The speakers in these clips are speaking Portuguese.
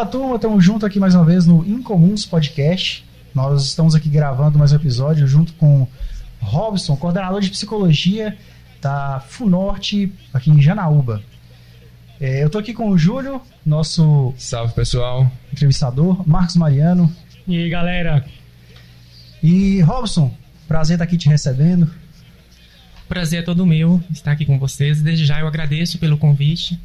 Fala turma, estamos juntos aqui mais uma vez no Incomuns Podcast. Nós estamos aqui gravando mais um episódio junto com Robson, coordenador de psicologia da FUNORTE aqui em Janaúba. É, eu estou aqui com o Júlio, nosso Salve pessoal. entrevistador, Marcos Mariano. E aí, galera? E Robson, prazer estar aqui te recebendo. Prazer é todo meu estar aqui com vocês. Desde já eu agradeço pelo convite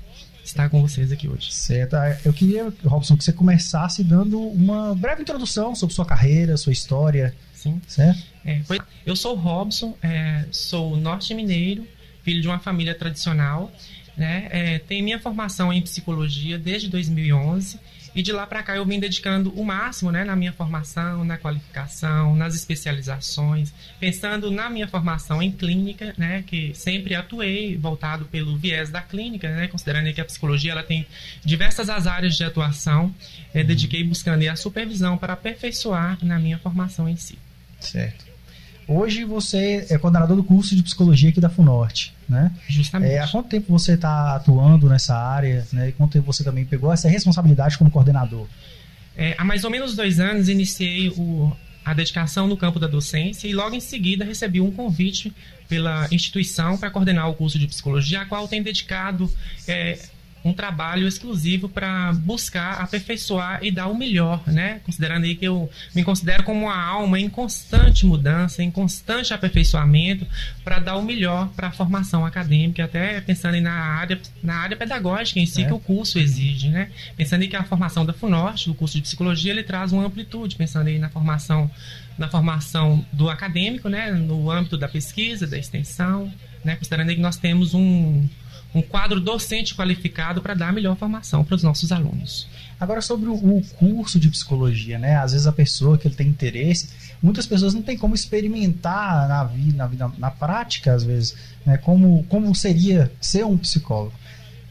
estar com vocês aqui hoje. Certo. Eu queria, Robson, que você começasse dando uma breve introdução sobre sua carreira, sua história. Sim. Certo? É, eu sou o Robson, é, sou norte-mineiro, filho de uma família tradicional. Né? É, tenho minha formação em psicologia desde 2011 e de lá para cá eu vim dedicando o máximo né, na minha formação, na qualificação, nas especializações, pensando na minha formação em clínica, né, que sempre atuei voltado pelo viés da clínica, né, considerando que a psicologia ela tem diversas as áreas de atuação, é, dediquei buscando a supervisão para aperfeiçoar na minha formação em si. Certo. Hoje você é coordenador do curso de psicologia aqui da FUNORTE, né? Justamente. É, há quanto tempo você está atuando nessa área, né? E quanto tempo você também pegou essa responsabilidade como coordenador? É, há mais ou menos dois anos iniciei o- a dedicação no campo da docência e logo em seguida recebi um convite pela instituição para coordenar o curso de psicologia, a qual tem dedicado é, um trabalho exclusivo para buscar aperfeiçoar e dar o melhor, né? Considerando aí que eu me considero como uma alma em constante mudança, em constante aperfeiçoamento, para dar o melhor para a formação acadêmica, até pensando aí na área, na área pedagógica em si É. que o curso exige, né? Pensando aí que a formação da FUNORTE, do curso de psicologia, ele traz uma amplitude, pensando aí na formação na formação do acadêmico, né, no âmbito da pesquisa, da extensão, né, considerando aí que nós temos um, um quadro docente qualificado para dar a melhor formação para os nossos alunos. Agora sobre o, curso de psicologia, né? Às vezes a pessoa que ele tem interesse, muitas pessoas não tem como experimentar na vida, na vida, na prática às vezes, né? Como como seria ser um psicólogo?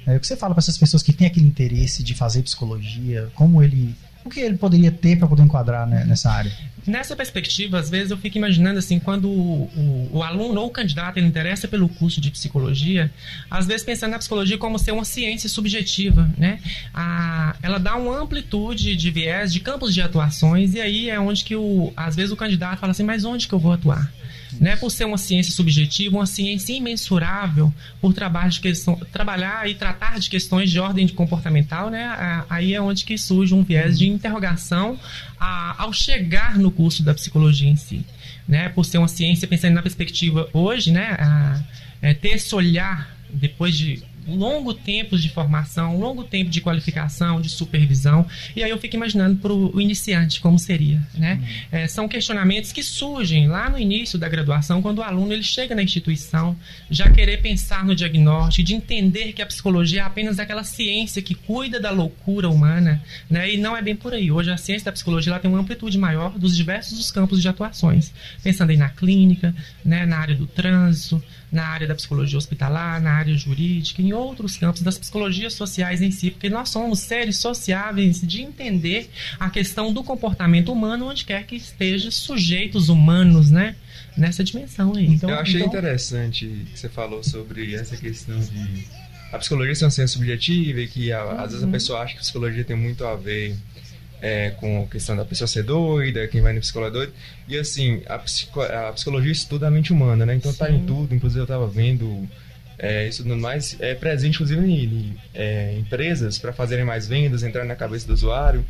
É, o que você fala para essas pessoas que têm aquele interesse de fazer psicologia? Como ele, o que ele poderia ter para poder enquadrar né, nessa área? Nessa perspectiva, às vezes eu fico imaginando assim, quando o, o- o aluno ou o candidato ele interessa pelo curso de psicologia, às vezes pensando na psicologia como ser uma ciência subjetiva, né? A- ela dá uma amplitude de viés, de campos de atuações, e aí é onde que o, às vezes o candidato fala assim, mas onde que eu vou atuar? Né? Por ser uma ciência subjetiva, uma ciência imensurável, por trabalhar, de questão, trabalhar e tratar de questões de ordem de comportamental, né? Aí é onde que surge um viés de interrogação a- ao chegar no curso da psicologia em si, né? Por ser uma ciência pensando na perspectiva hoje, né? A- é, ter esse olhar depois de longo tempo de formação, longo tempo de qualificação, de supervisão, e aí eu fico imaginando para o iniciante como seria, né? É, são questionamentos que surgem lá no início da graduação, quando o aluno ele chega na instituição, já querer pensar no diagnóstico, de entender que a psicologia é apenas aquela ciência que cuida da loucura humana, né? E não é bem por aí. Hoje a ciência da psicologia ela tem uma amplitude maior dos diversos dos campos de atuações, pensando aí na clínica, né? Na área do trânsito, na área da psicologia hospitalar, na área jurídica, em outros campos das psicologias sociais em si, porque nós somos seres sociáveis de entender a questão do comportamento humano onde quer que esteja sujeitos humanos, né? Nessa dimensão aí. Então, eu achei então- interessante que você falou sobre essa questão de a psicologia ser uma ciência subjetiva e que a- às vezes a Uhum. pessoa acha que a psicologia tem muito a ver é, com a questão da pessoa ser doida, quem vai no psicólogo é doido. E assim, a, psico- a psicologia estuda a mente humana, né? Então tá Sim. em tudo, inclusive eu tava vendo é, isso tudo mais é presente inclusive em, em, é, empresas para fazerem mais vendas, entrar na cabeça do usuário.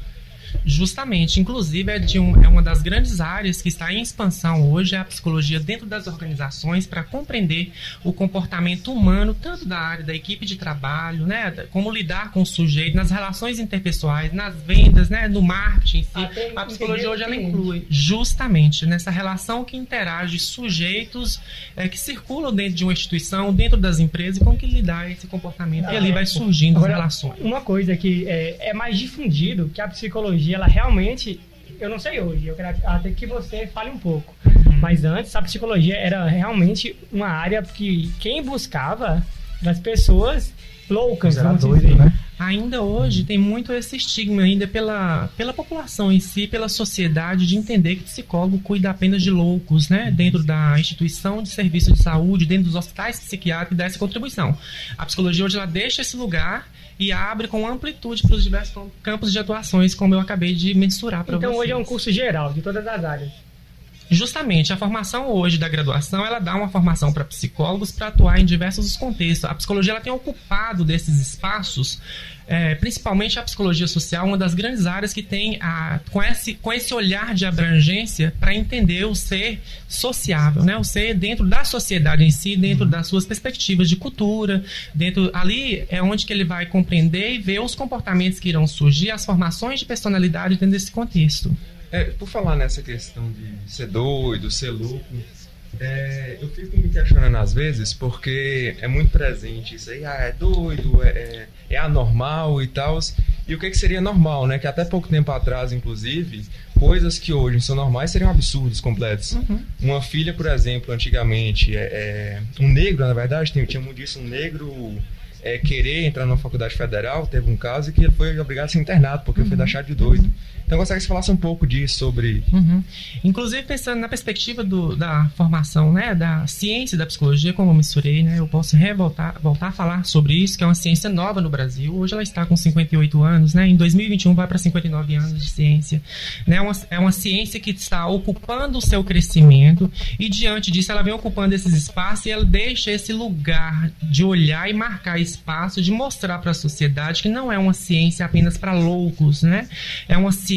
Justamente, inclusive é, de um- é uma das grandes áreas que está em expansão hoje é a psicologia dentro das organizações para compreender o comportamento humano tanto da área da equipe de trabalho, né, como lidar com o sujeito nas relações interpessoais, nas vendas, né, no marketing em si. Até A psicologia hoje ela inclui justamente nessa relação que interage sujeitos é, que circulam dentro de uma instituição, dentro das empresas e como que lidar esse comportamento e ali vai surgindo as Agora, relações. Uma coisa que é, é mais difundido, que a psicologia, ela realmente, eu não sei hoje, eu quero até que você fale um pouco. Uhum. Mas antes, a psicologia era realmente uma área que quem buscava das pessoas loucas, Era vamos doido, dizer. né? Ainda hoje tem muito esse estigma ainda pela, pela população em si, pela sociedade, de entender que psicólogo cuida apenas de loucos, né? Dentro da instituição de serviço de saúde, dentro dos hospitais psiquiátricos, dá essa contribuição. A psicologia hoje ela deixa esse lugar e abre com amplitude para os diversos campos de atuações, como eu acabei de mensurar para Então vocês. hoje é um curso geral, de todas as áreas. Justamente, a formação hoje da graduação, ela dá uma formação para psicólogos para atuar em diversos contextos. A psicologia ela tem ocupado desses espaços, é, principalmente a psicologia social, uma das grandes áreas que tem a, com, esse, com esse olhar de abrangência para entender o ser sociável, né? o ser dentro da sociedade em si, dentro das suas perspectivas de cultura, dentro ali é onde que ele vai compreender e ver os comportamentos que irão surgir, as formações de personalidade dentro desse contexto. É, por falar nessa questão de ser doido, ser louco, é, eu fico me questionando às vezes porque é muito presente isso aí, ah, é doido, é, é, é anormal e tal. E o que, que seria normal, né? Que até pouco tempo atrás, inclusive, coisas que hoje são normais seriam absurdos completos. Uhum. Uma filha, por exemplo, antigamente, é, é, um negro, na verdade, tinha, tinha muito disso, um negro é, querer entrar numa faculdade federal, teve um caso que ele foi obrigado a ser internado porque foi taxado de doido. Então, gostaria que você falasse um pouco disso, sobre Uhum. Inclusive, pensando na perspectiva do- da formação, né, da ciência da psicologia, como eu mensurei, né, eu posso revoltar, voltar a falar sobre isso, que é uma ciência nova no Brasil. Hoje ela está com 58 anos, né, em 2021 vai para 59 anos de ciência. Né, uma, é uma ciência que está ocupando o seu crescimento e, diante disso, ela vem ocupando esses espaços e ela deixa esse lugar de olhar e marcar espaço, de mostrar para a sociedade que não é uma ciência apenas para loucos, né? É uma ciência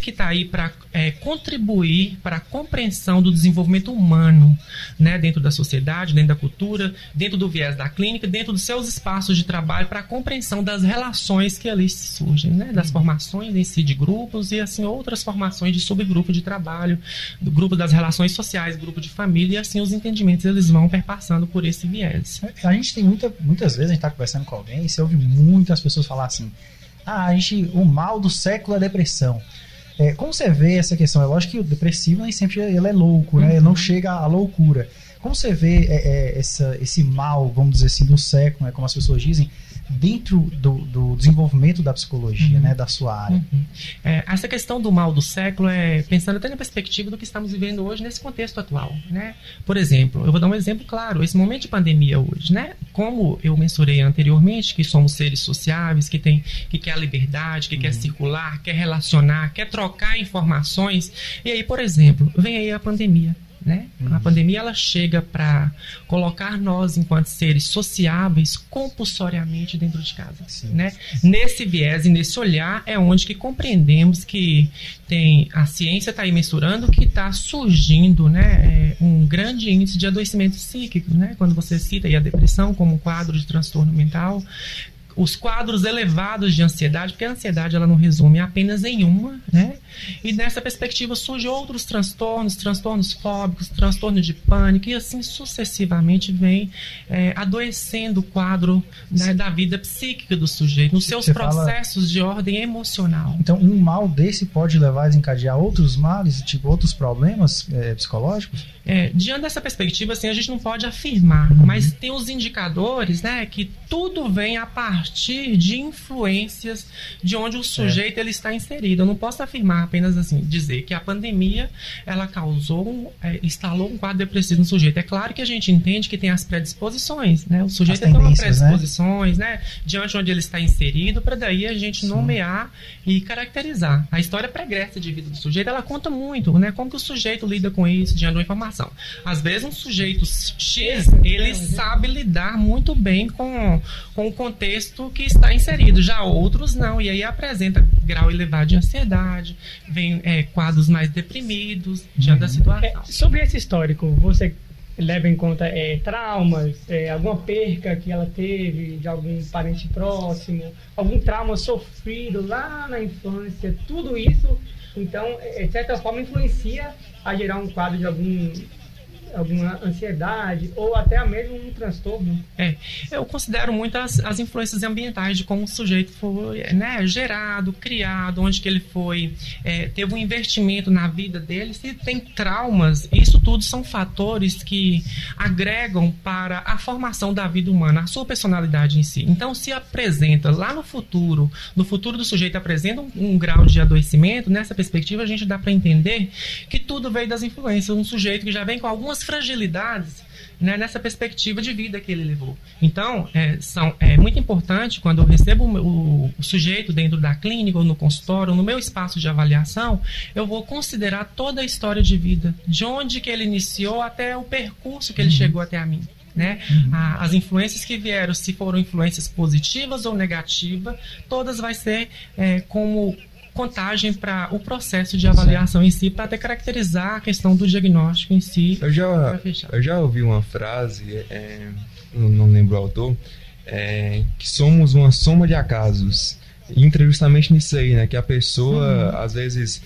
que está aí para contribuir para a compreensão do desenvolvimento humano, né? Dentro da sociedade, dentro da cultura, dentro do viés da clínica, dentro dos seus espaços de trabalho, para a compreensão das relações que ali surgem, né? Das formações em si de grupos e assim outras formações de subgrupo de trabalho, do grupo das relações sociais, grupo de família e assim os entendimentos eles vão perpassando por esse viés. A gente tem muita, muitas vezes a gente tá conversando com alguém e você ouve muitas pessoas falar assim: ah, a gente, o mal do século é a depressão. É, como você vê essa questão? É lógico que o depressivo nem sempre ele é louco, né? Ele não chega à loucura. Como você vê é, é, essa, esse mal, vamos dizer assim, do século, né, como as pessoas dizem, dentro do, do desenvolvimento da psicologia, Uhum. né, da sua área? Uhum. É, essa questão do mal do século é pensando até na perspectiva do que estamos vivendo hoje nesse contexto atual, né? Por exemplo, eu vou dar um exemplo claro, esse momento de pandemia hoje, né? Como eu mensurei anteriormente, que somos seres sociáveis, que tem que quer a liberdade, que quer circular, quer relacionar, quer trocar informações, e aí, por exemplo, vem aí a pandemia. Né? A pandemia ela chega para colocar nós, enquanto seres sociáveis, compulsoriamente dentro de casa. Sim. Né? Nesse viés e nesse olhar é onde que compreendemos que tem a ciência está aí mensurando que está surgindo né, é, um grande índice de adoecimento psíquico. Né? Quando você cita a depressão como um quadro de transtorno mental, os quadros elevados de ansiedade, porque a ansiedade ela não resume apenas em uma, né? E nessa perspectiva surgem outros transtornos, transtornos fóbicos, transtorno de pânico, e assim sucessivamente vem é, adoecendo o quadro né, da vida psíquica do sujeito, nos seus Você fala- processos de ordem emocional. Então, um mal desse pode levar a desencadear outros males, tipo outros problemas é, psicológicos? É, diante dessa perspectiva, assim, a gente não pode afirmar, mas tem os indicadores, né, que tudo vem a partir de influências de onde o sujeito ele está inserido. Eu não posso afirmar apenas assim, dizer que a pandemia ela causou, é, instalou um quadro depressivo no sujeito. É claro que a gente entende que tem as predisposições, né? O sujeito tem uma tendências, né? predisposições, né? Diante onde ele está inserido, para daí a gente nomear e caracterizar. A história pregressa de vida do sujeito, ela conta muito, né? Como que o sujeito lida com isso diante de uma informação. Às vezes um sujeito X, ele sabe lidar muito bem com, com o contexto que está inserido. Já outros não, e aí apresenta grau elevado de ansiedade, vem é, quadros mais deprimidos diante da É, situação. sobre esse histórico, você leva em conta é, traumas, é, alguma perca que ela teve de algum parente próximo, algum trauma sofrido lá na infância, tudo isso, então, é, de certa forma, influencia a gerar um quadro de algum alguma ansiedade ou até mesmo um transtorno. É, eu considero muito as, as influências ambientais de como o sujeito foi né, gerado, criado, onde que ele foi, é, teve um investimento na vida dele, se tem traumas, isso tudo são fatores que agregam para a formação da vida humana, a sua personalidade em si. Então, se apresenta lá no futuro, no futuro do sujeito apresenta um, um grau de adoecimento, nessa perspectiva a gente dá para entender que tudo veio das influências, um sujeito que já vem com algumas fragilidades né, nessa perspectiva de vida que ele levou. Então, é, são, é muito importante quando eu recebo o, o, sujeito dentro da clínica ou no consultório, ou no meu espaço de avaliação, eu vou considerar toda a história de vida, de onde que ele iniciou até o percurso que ele uhum. chegou até a mim. Né? Uhum. A, as influências que vieram, se foram influências positivas ou negativas, todas vai ser é, como contagem para o processo de avaliação em si, para até caracterizar a questão do diagnóstico em si. Eu já, eu já ouvi uma frase, é, não lembro o autor, é, que somos uma soma de acasos. entra justamente nisso aí, né? Que a pessoa, uhum. às vezes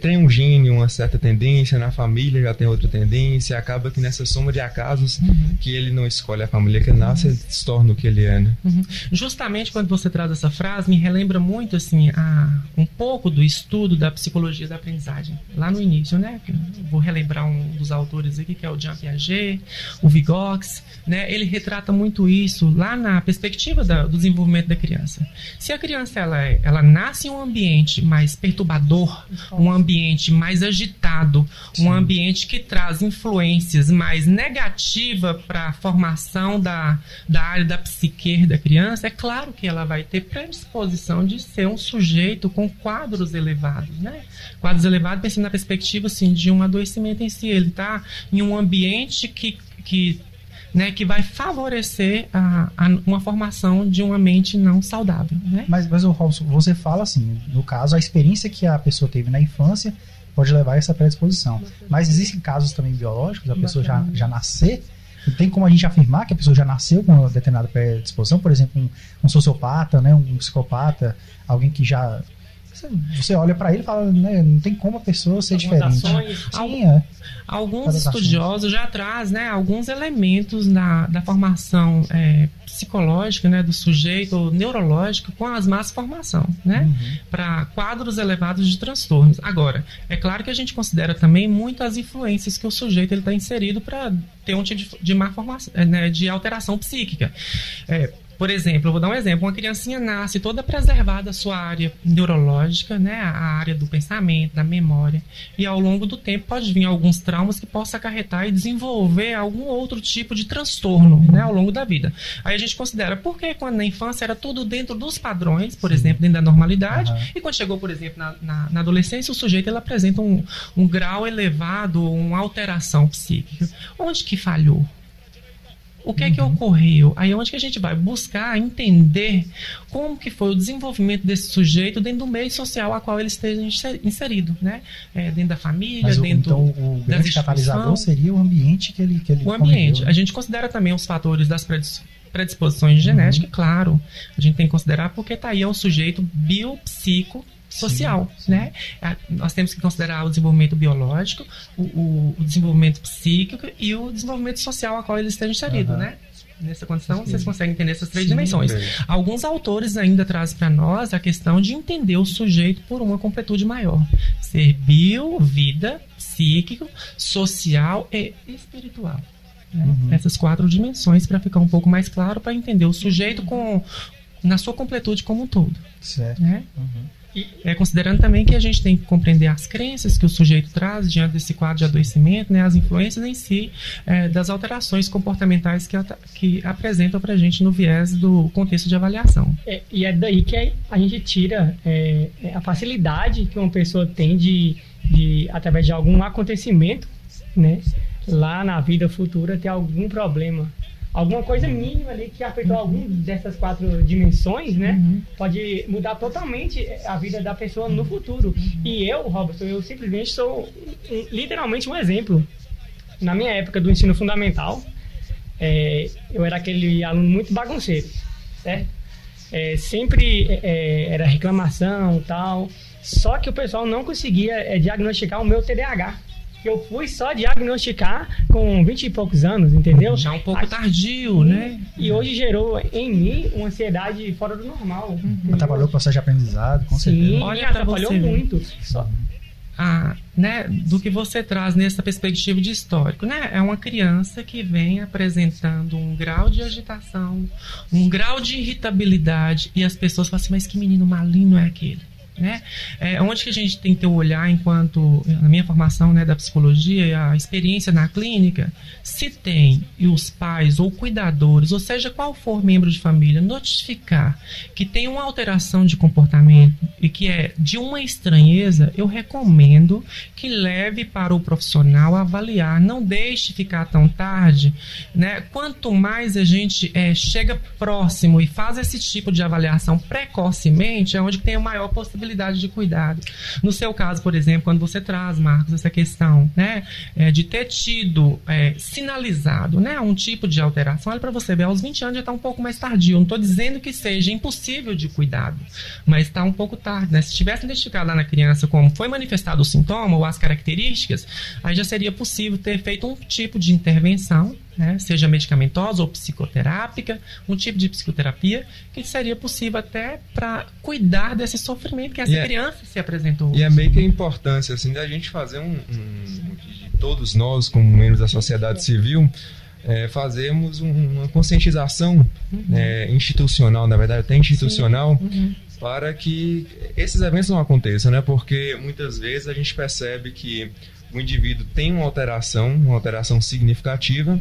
tem um gene, uma certa tendência, na família já tem outra tendência, acaba que nessa soma de acasos uhum. que ele não escolhe a família que nasce, ele se torna o que ele é, né? Uhum. Justamente quando você traz essa frase, me relembra muito, assim, a, um pouco do estudo da psicologia da aprendizagem, lá no início, né? Vou relembrar um dos autores aqui, que é o Jean Piaget, o Vygotsky, né? Ele retrata muito isso lá na perspectiva da, do desenvolvimento da criança. Se a criança, ela, é, ela nasce em um ambiente mais perturbador, um um ambiente mais agitado, Sim. um ambiente que traz influências mais negativas para a formação da, da área da psique da criança, é claro que ela vai ter predisposição de ser um sujeito com quadros elevados, né? Quadros elevados, pensando na perspectiva assim, de um adoecimento em si. Ele está em um ambiente que, que né, que vai favorecer a, a, uma formação de uma mente não saudável. Né? Mas, mas Robson, você fala assim, no caso, a experiência que a pessoa teve na infância pode levar a essa predisposição. Mas existem casos também biológicos, a pessoa já, já nascer tem como a gente afirmar que a pessoa já nasceu com uma determinada predisposição, por exemplo, um, um sociopata, né, um psicopata, alguém que já você olha para ele e fala, né, não tem como a pessoa ser diferente. Sim, é. Alguns estudiosos já trazem né, alguns elementos da, da formação é, psicológica né, do sujeito, ou neurológica, com as más formação, né? Uhum. Para quadros elevados de transtornos. Agora, é claro que a gente considera também muito as influências que o sujeito está inserido para ter um tipo de, de má formação, né, de alteração psíquica. É, por exemplo, eu vou dar um exemplo. Uma criancinha nasce toda preservada a sua área neurológica, né? A área do pensamento, da memória. E ao longo do tempo pode vir alguns traumas que possam acarretar e desenvolver algum outro tipo de transtorno, né? Ao longo da vida. Aí a gente considera, por que quando na infância era tudo dentro dos padrões, por Sim. exemplo, dentro da normalidade, uhum. e quando chegou, por exemplo, na, na, na, adolescência, o sujeito ele apresenta um, um grau elevado, uma alteração psíquica. Onde que falhou? O que é que uhum. ocorreu? Aí é onde que a gente vai buscar entender como que foi o desenvolvimento desse sujeito dentro do meio social a qual ele esteja inserido, né? É, dentro da família, Mas, dentro então, o grande catalisador seria o ambiente que ele que ele O ambiente. Conviveu, né? A gente considera também os fatores das predisposições genéticas, uhum. claro. A gente tem que considerar porque tá aí é um sujeito biopsico social, sim, sim. né? Nós temos que considerar o desenvolvimento biológico, o, o, o, desenvolvimento psíquico e o desenvolvimento social a qual ele esteja inserido, uhum. né? Nessa condição, sim. vocês conseguem entender essas três dimensões. Bem. Alguns autores ainda trazem para nós a questão de entender o sujeito por uma completude maior. Ser bio, vida, psíquico, social e espiritual. Né? Uhum. Essas quatro dimensões para ficar um pouco mais claro para entender o sujeito com na sua completude como um todo. Certo. Né? Uhum. E, é, considerando também que a gente tem que compreender as crenças que o sujeito traz diante desse quadro de adoecimento, né, as influências em si é, das alterações comportamentais que, que apresentam para a gente no viés do contexto de avaliação. É, e é daí que a gente tira é, é, a facilidade que uma pessoa tem de, de, através de algum acontecimento, né, lá na vida futura, ter algum problema alguma coisa mínima ali que afetou uhum. alguma dessas quatro dimensões, né? Uhum. Pode mudar totalmente a vida da pessoa no futuro. Uhum. E eu, Roberto, eu simplesmente sou literalmente um exemplo. Na minha época do ensino fundamental, é, eu era aquele aluno muito bagunceiro, certo? É, sempre é, era reclamação tal. Só que o pessoal não conseguia diagnosticar o meu TDAH que eu fui só diagnosticar com 20 e poucos anos, entendeu? Já um pouco tardio, né? E hoje gerou em mim uma ansiedade fora do normal. Uhum. Atrapalhou o processo de aprendizado, com Sim, certeza. Olha, atrapalhou muito. Só. Ah, né, do que você traz nessa perspectiva de histórico, né? É uma criança que vem apresentando um grau de agitação, um grau de irritabilidade e as pessoas falam assim, mas que menino maligno é aquele? Né? É, onde que a gente tem que ter o olhar enquanto, na minha formação né, da psicologia e a experiência na clínica, se tem e os pais ou cuidadores, ou seja, qual for membro de família, notificar que tem uma alteração de comportamento e que é de uma estranheza, eu recomendo que leve para o profissional avaliar. Não deixe ficar tão tarde. Né? Quanto mais a gente é, chega próximo e faz esse tipo de avaliação precocemente, é onde tem a maior possibilidade possibilidade de cuidado. No seu caso, por exemplo, quando você traz, Marcos, essa questão né, é, de ter tido é, sinalizado né, um tipo de alteração, olha para você ver, aos 20 anos já está um pouco mais tardio. Não estou dizendo que seja impossível de cuidado, mas está um pouco tarde. Né? Se tivesse identificado lá na criança como foi manifestado o sintoma ou as características, aí já seria possível ter feito um tipo de intervenção né, seja medicamentosa ou psicoterápica, um tipo de psicoterapia que seria possível até para cuidar desse sofrimento que essa é, criança se apresentou. E é meio que a importância assim da gente fazer um, um de todos nós como membros da sociedade civil é, fazemos um, uma conscientização uhum. é, institucional, na verdade até institucional, uhum. para que esses eventos não aconteçam, né? Porque muitas vezes a gente percebe que o indivíduo tem uma alteração, uma alteração significativa,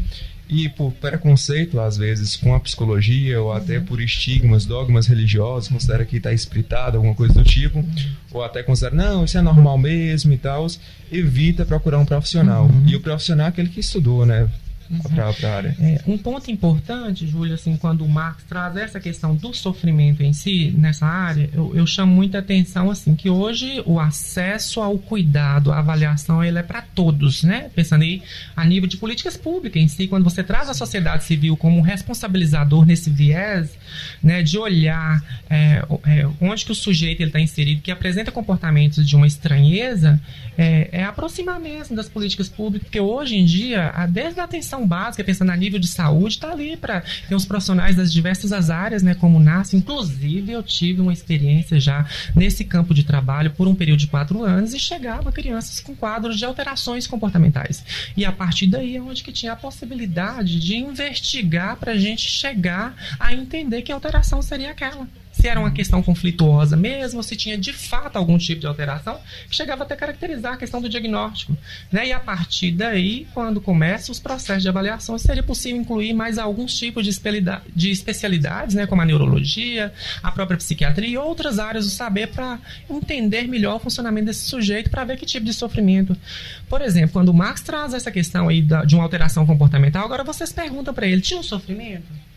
e por preconceito, às vezes, com a psicologia, ou até uhum. por estigmas, dogmas religiosos, considera que está espritado, alguma coisa do tipo, ou até considera, não, isso é normal mesmo e tal, evita procurar um profissional. Uhum. E o profissional é aquele que estudou, né? Uhum. para a área. É, um ponto importante, Júlio, assim, quando o Marx traz essa questão do sofrimento em si, nessa área, eu, eu chamo muita atenção, assim, que hoje o acesso ao cuidado, à avaliação, ele é para todos, né? Pensando aí a nível de políticas públicas em si, quando você traz a sociedade civil como responsabilizador nesse viés, né, de olhar é, é, onde que o sujeito está inserido, que apresenta comportamentos de uma estranheza, é, é aproximar mesmo das políticas públicas, porque hoje em dia, desde a atenção educação básica, pensando a nível de saúde, está ali para ter os profissionais das diversas áreas, né, como nasce. Inclusive, eu tive uma experiência já nesse campo de trabalho por um período de quatro anos e chegava crianças com quadros de alterações comportamentais. E a partir daí é onde que tinha a possibilidade de investigar para a gente chegar a entender que alteração seria aquela se era uma questão conflituosa mesmo, se tinha de fato algum tipo de alteração, que chegava até caracterizar a questão do diagnóstico. Né? E a partir daí, quando começam os processos de avaliação, seria possível incluir mais alguns tipos de, de especialidades, né? como a neurologia, a própria psiquiatria e outras áreas do saber para entender melhor o funcionamento desse sujeito, para ver que tipo de sofrimento. Por exemplo, quando o Marx traz essa questão aí de uma alteração comportamental, agora vocês perguntam para ele: tinha um sofrimento?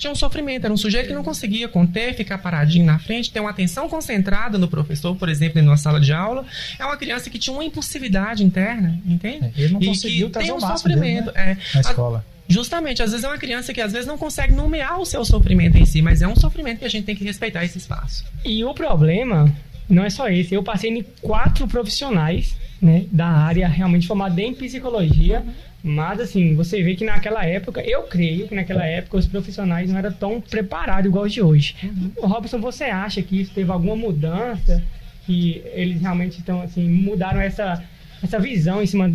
Tinha um sofrimento. Era um sujeito que não conseguia conter, ficar paradinho na frente, ter uma atenção concentrada no professor, por exemplo, em uma sala de aula. É uma criança que tinha uma impulsividade interna, entende? É, ele não e conseguiu que tem um sofrimento. Dele, né? é, na escola. Justamente, às vezes é uma criança que às vezes não consegue nomear o seu sofrimento em si, mas é um sofrimento que a gente tem que respeitar esse espaço. E o problema não é só esse. Eu passei em quatro profissionais né, da área realmente formada em psicologia. Uhum mas, assim, você vê que naquela época, eu creio que naquela época os profissionais não eram tão preparados igual os de hoje. Uhum. Robson, você acha que isso teve alguma mudança? Que eles realmente estão, assim, mudaram essa, essa visão em cima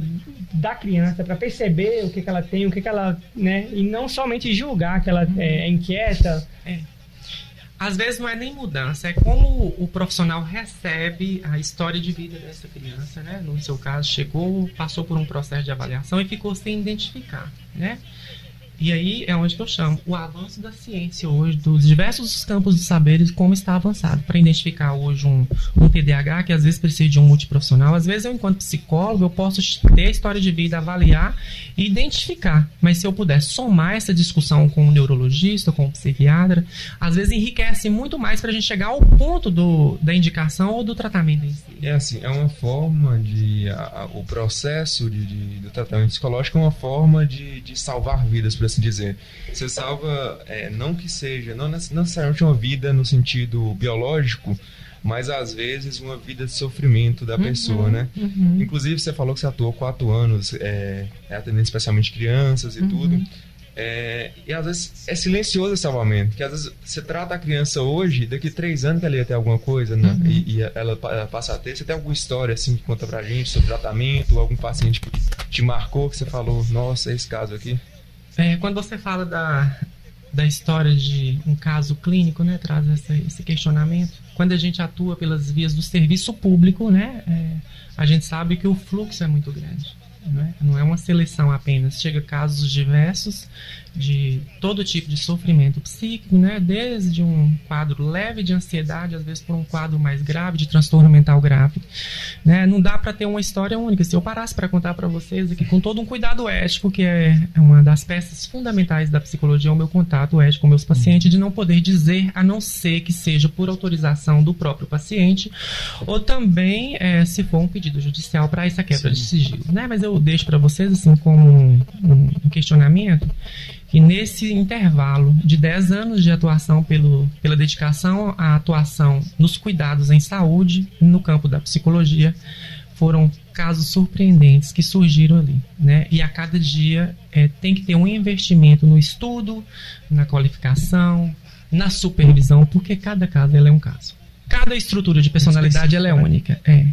da criança para perceber o que, que ela tem, o que, que ela, né? E não somente julgar que ela uhum. é inquieta. É às vezes não é nem mudança, é como o profissional recebe a história de vida dessa criança, né? No seu caso, chegou, passou por um processo de avaliação e ficou sem identificar, né? E aí é onde que eu chamo o avanço da ciência hoje, dos diversos campos de saberes, como está avançado. Para identificar hoje um, um TDAH, que às vezes precisa de um multiprofissional, às vezes eu, enquanto psicólogo, eu posso ter a história de vida, avaliar e identificar. Mas se eu puder somar essa discussão com o neurologista, com o psiquiatra, às vezes enriquece muito mais para a gente chegar ao ponto do, da indicação ou do tratamento em si. É assim, é uma forma de. A, o processo de, de, do tratamento psicológico é uma forma de, de salvar vidas, por assim dizer. Você salva, é, não que seja, não necessariamente uma vida no sentido biológico, mas às vezes uma vida de sofrimento da uhum, pessoa, né? Uhum. Inclusive, você falou que você atuou quatro anos, é, é atendendo especialmente crianças e uhum. tudo. É, e às vezes é silencioso esse salvamento, que às vezes você trata a criança hoje, daqui três anos que ela ia ter alguma coisa, né? Uhum. E, e, ela, ela passa a ter. Você tem alguma história assim que conta pra gente sobre tratamento, algum paciente que te marcou, que você falou, nossa, esse caso aqui? É, quando você fala da, da história de um caso clínico, né, traz esse questionamento. quando a gente atua pelas vias do serviço público, né, é, a gente sabe que o fluxo é muito grande. Né? Não é uma seleção apenas. Chega casos diversos de todo tipo de sofrimento psíquico, né? desde um quadro leve de ansiedade, às vezes por um quadro mais grave de transtorno mental grave. Né? Não dá para ter uma história única. Se eu parasse para contar para vocês aqui, com todo um cuidado ético, que é, é uma das peças fundamentais da psicologia, é o meu contato ético com meus pacientes, de não poder dizer, a não ser que seja por autorização do próprio paciente, ou também é, se for um pedido judicial para essa quebra Sim. de sigilo. Né? Mas eu deixo para vocês assim como um, um questionamento e nesse intervalo de 10 anos de atuação pelo, pela dedicação à atuação nos cuidados em saúde, no campo da psicologia, foram casos surpreendentes que surgiram ali. Né? E a cada dia é, tem que ter um investimento no estudo, na qualificação, na supervisão, porque cada caso é um caso. Cada estrutura de personalidade ela é né? única. É.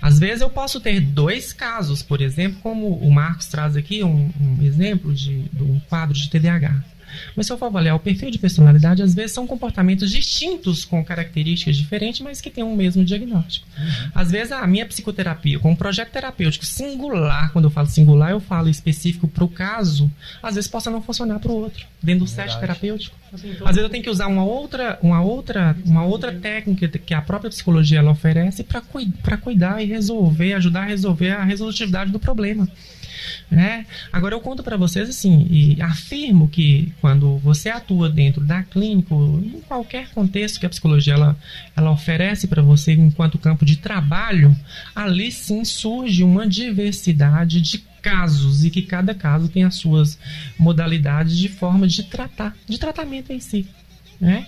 Às vezes eu posso ter dois casos, por exemplo, como o Marcos traz aqui um, um exemplo de, de um quadro de TDAH. Mas se eu for avaliar o perfil de personalidade, às vezes são comportamentos distintos com características diferentes, mas que têm um mesmo diagnóstico. Uhum. Às vezes a minha psicoterapia, com um projeto terapêutico singular, quando eu falo singular, eu falo específico para o caso, às vezes possa não funcionar para o outro, dentro do set terapêutico. Às vezes eu tenho que usar uma outra, uma outra, uma outra técnica que a própria psicologia ela oferece para cuidar e resolver, ajudar a resolver a resolutividade do problema. Né? Agora eu conto para vocês assim e afirmo que quando você atua dentro da clínica, em qualquer contexto que a psicologia ela, ela oferece para você enquanto campo de trabalho, ali sim surge uma diversidade de casos e que cada caso tem as suas modalidades de forma de tratar, de tratamento em si. Né?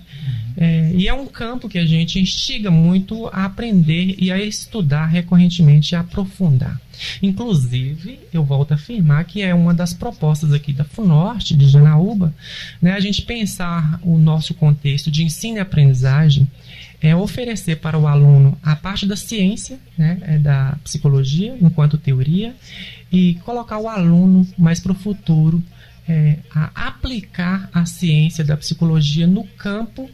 É, e é um campo que a gente instiga muito a aprender e a estudar recorrentemente e aprofundar. Inclusive, eu volto a afirmar que é uma das propostas aqui da FUNORTE, de Janaúba, né, a gente pensar o nosso contexto de ensino e aprendizagem é oferecer para o aluno a parte da ciência, né, é da psicologia, enquanto teoria, e colocar o aluno mais para o futuro é, a aplicar a ciência da psicologia no campo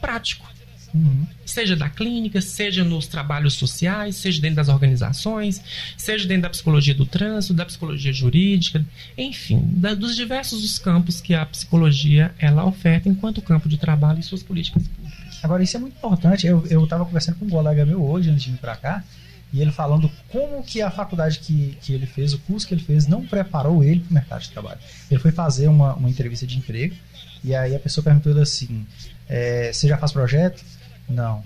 prático. Uhum. Seja da clínica, seja nos trabalhos sociais, seja dentro das organizações, seja dentro da psicologia do trânsito, da psicologia jurídica, enfim, da, dos diversos campos que a psicologia ela oferta enquanto campo de trabalho e suas políticas públicas. Agora, isso é muito importante. Eu estava conversando com um colega meu hoje, antes de vir para cá, e ele falando como que a faculdade que, que ele fez, o curso que ele fez, não preparou ele para o mercado de trabalho. Ele foi fazer uma, uma entrevista de emprego e aí a pessoa perguntou ele assim: é, Você já faz projeto? Não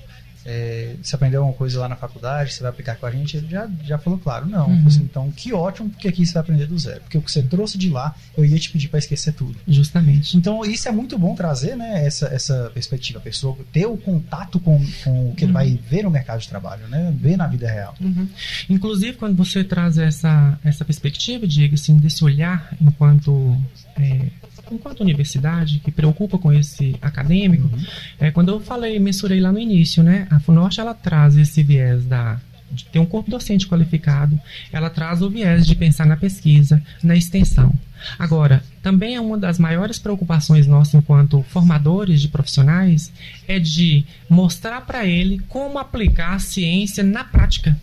é, você aprendeu alguma coisa lá na faculdade, você vai aplicar com a gente? Ele já, já falou claro, não. Uhum. Assim, então, que ótimo, porque aqui você vai aprender do zero. Porque o que você trouxe de lá, eu ia te pedir para esquecer tudo. Justamente. Então, isso é muito bom trazer, né, essa, essa perspectiva. A pessoa ter o contato com, com o que uhum. ele vai ver no mercado de trabalho, né? Ver na vida real. Uhum. Inclusive, quando você traz essa, essa perspectiva, Diego, assim, desse olhar enquanto é, enquanto universidade, que preocupa com esse acadêmico, uhum. é, quando eu falei, mensurei lá no início, né? A FUNORTE, ela traz esse viés da de ter um corpo docente qualificado, ela traz o viés de pensar na pesquisa, na extensão. Agora, também é uma das maiores preocupações nossas enquanto formadores de profissionais é de mostrar para ele como aplicar a ciência na prática.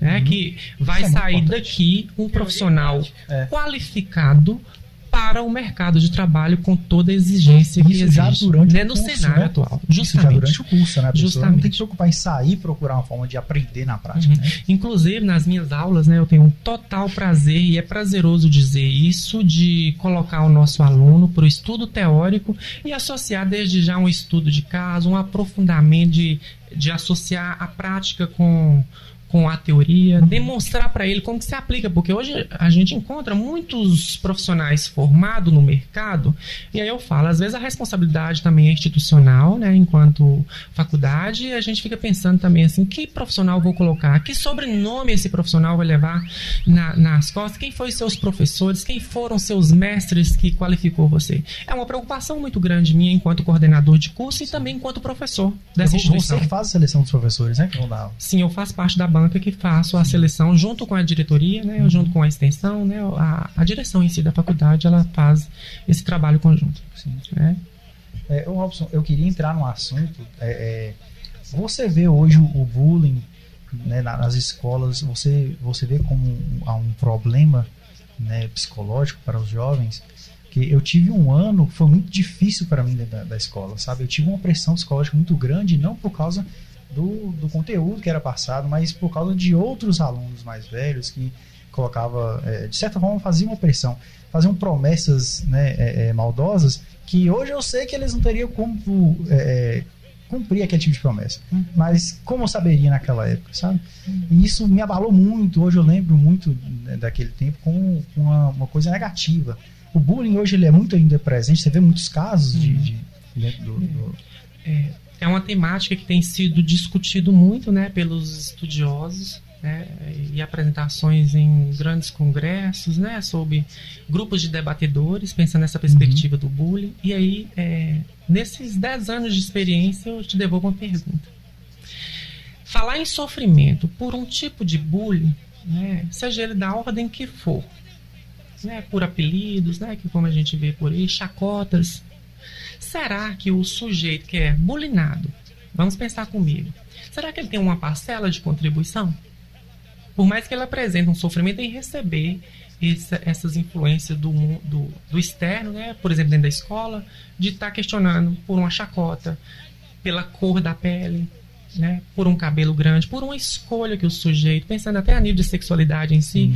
Né? Uhum. Que vai é sair daqui um profissional é. qualificado para o mercado de trabalho com toda a exigência que existe já durante né, no curso, cenário né? atual. Justamente. Isso já durante o curso, né? A Justamente. não tem que se preocupar em sair e procurar uma forma de aprender na prática. Uhum. Né? Inclusive, nas minhas aulas, né, eu tenho um total prazer, e é prazeroso dizer isso, de colocar o nosso aluno para o estudo teórico e associar desde já um estudo de caso, um aprofundamento de, de associar a prática com com a teoria, demonstrar para ele como que se aplica, porque hoje a gente encontra muitos profissionais formados no mercado, e aí eu falo, às vezes a responsabilidade também é institucional, né, enquanto faculdade, e a gente fica pensando também assim, que profissional vou colocar, que sobrenome esse profissional vai levar na, nas costas, quem foram seus professores, quem foram seus mestres que qualificou você. É uma preocupação muito grande minha enquanto coordenador de curso e também enquanto professor dessa instituição. Você que faz a seleção dos professores, né, que vão dar Sim, eu faço parte da banca banca que faço a seleção junto com a diretoria, né, junto com a extensão, né, a, a direção em si da faculdade, ela faz esse trabalho conjunto. Sim. Né? É, Robson, eu queria entrar num assunto. É, é, Você vê hoje o, bullying né, nas escolas, você, você vê como um, há um problema né, psicológico para os jovens? que eu tive um ano que foi muito difícil para mim da, da escola, sabe? Eu tive uma pressão psicológica muito grande, não por causa do, do conteúdo que era passado, mas por causa de outros alunos mais velhos que colocava, é, de certa forma, faziam uma pressão, faziam promessas né, é, é, maldosas que hoje eu sei que eles não teriam como é, cumprir aquele tipo de promessa. Uhum. Mas como eu saberia naquela época, sabe? Uhum. E isso me abalou muito. Hoje eu lembro muito né, daquele tempo com uma, uma, coisa negativa. O bullying hoje ele é muito ainda presente. Você vê muitos casos de, de dentro do, do... É, é uma temática que tem sido discutido muito né, pelos estudiosos né, e apresentações em grandes congressos né, sobre grupos de debatedores, pensando nessa perspectiva uhum. do bullying. E aí, é, nesses 10 anos de experiência, eu te devolvo uma pergunta. Falar em sofrimento por um tipo de bullying, né, seja ele da ordem que for, né, por apelidos, né, que como a gente vê por aí, chacotas, será que o sujeito que é bulinado, vamos pensar comigo, será que ele tem uma parcela de contribuição? Por mais que ele apresente um sofrimento em receber essa, essas influências do, do, do, externo, né? por exemplo, dentro da escola, de estar tá questionando por uma chacota, pela cor da pele, né? por um cabelo grande, por uma escolha que o sujeito, pensando até a nível de sexualidade em si,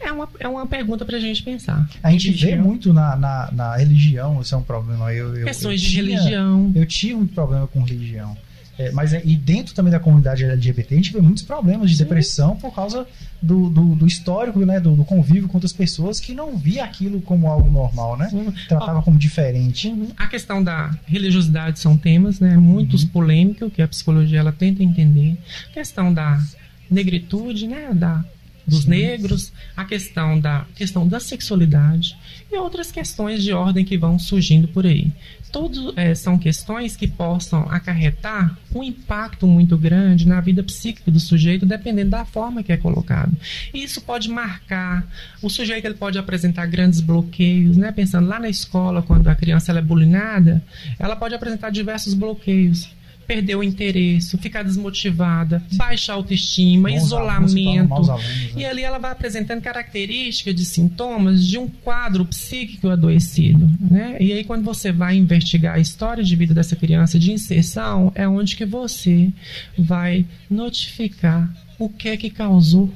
é uma, é uma pergunta para a gente pensar. A gente religião. vê muito na, na, na, religião, isso é um problema. Eu, eu, Questões eu de tinha, religião. Eu tive um problema com religião. É, mas é, e dentro também da comunidade LGBT, a gente vê muitos problemas de Sim. depressão por causa do, do, do histórico, né? Do, do, convívio com outras pessoas que não via aquilo como algo normal, né? Tratava como diferente. Uhum. A questão da religiosidade são temas, né? Muitos uhum. polêmicos que a psicologia ela tenta entender. A questão da negritude, né? Da dos Sim. negros, a questão da questão da sexualidade e outras questões de ordem que vão surgindo por aí. Todos é, são questões que possam acarretar um impacto muito grande na vida psíquica do sujeito, dependendo da forma que é colocado. E isso pode marcar. O sujeito ele pode apresentar grandes bloqueios, né? Pensando lá na escola, quando a criança ela é bulinada, ela pode apresentar diversos bloqueios perder o interesse, ficar desmotivada, baixa autoestima, bons isolamento. Alunos, né? E ali ela vai apresentando características de sintomas de um quadro psíquico adoecido. Né? E aí, quando você vai investigar a história de vida dessa criança de inserção, é onde que você vai notificar o que é que causou.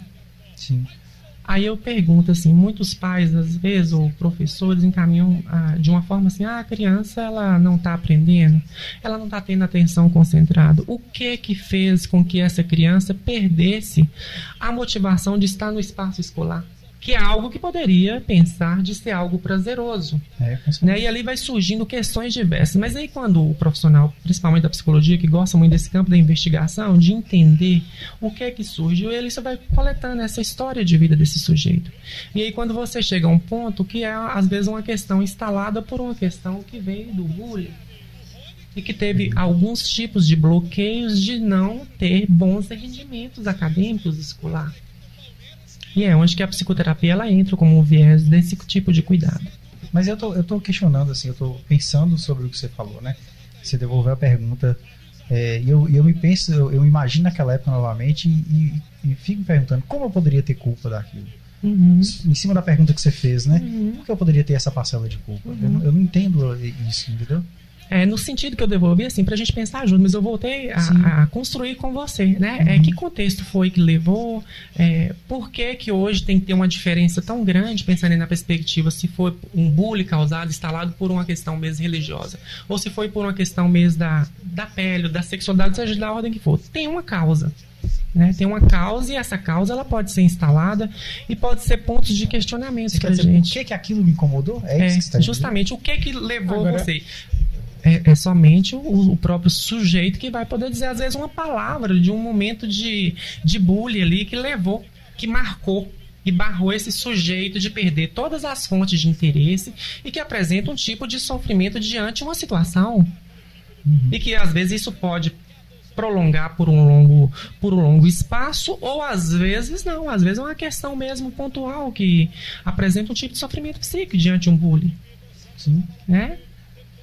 Sim. Aí eu pergunto assim, muitos pais às vezes ou professores encaminham ah, de uma forma assim, ah, a criança ela não está aprendendo, ela não está tendo atenção concentrada. O que que fez com que essa criança perdesse a motivação de estar no espaço escolar? Que é algo que poderia pensar de ser algo prazeroso. É, né? E ali vai surgindo questões diversas. Mas aí quando o profissional, principalmente da psicologia, que gosta muito desse campo da investigação, de entender o que é que surge, ele só vai coletando essa história de vida desse sujeito. E aí quando você chega a um ponto que é às vezes uma questão instalada por uma questão que veio do bullying e que teve alguns tipos de bloqueios de não ter bons rendimentos acadêmicos escolar. E é onde que a psicoterapia ela entra como um viés desse tipo de cuidado. Mas eu tô, eu tô questionando, assim, eu tô pensando sobre o que você falou, né? Você devolveu a pergunta é, e eu, eu me penso, eu, eu imagino naquela época novamente e, e, e, fico me perguntando como eu poderia ter culpa daquilo. Uhum. Em cima da pergunta que você fez, né? Uhum. Por que eu poderia ter essa parcela de culpa? Uhum. Eu, eu, não entendo isso, entendeu? É, no sentido que eu devolvi, assim, pra gente pensar junto, mas eu voltei a, a construir com você, né? Uhum. É, que contexto foi que levou? É, por que que hoje tem que ter uma diferença tão grande, pensando na perspectiva, se foi um bullying causado, instalado por uma questão mesmo religiosa, ou se foi por uma questão mesmo da, da pele, da sexualidade, seja da ordem que for. Tem uma causa. Né? Tem uma causa e essa causa ela pode ser instalada e pode ser pontos de questionamento para gente. O que que aquilo me incomodou? É, é tá justamente o que que levou Agora, você é, é somente o, o, próprio sujeito que vai poder dizer, às vezes, uma palavra de um momento de, de bullying ali que levou, que marcou e barrou esse sujeito de perder todas as fontes de interesse e que apresenta um tipo de sofrimento diante de uma situação. Uhum. E que às vezes isso pode prolongar por um longo por um longo espaço ou às vezes não, às vezes é uma questão mesmo pontual que apresenta um tipo de sofrimento psíquico diante de um bullying. Sim. Né?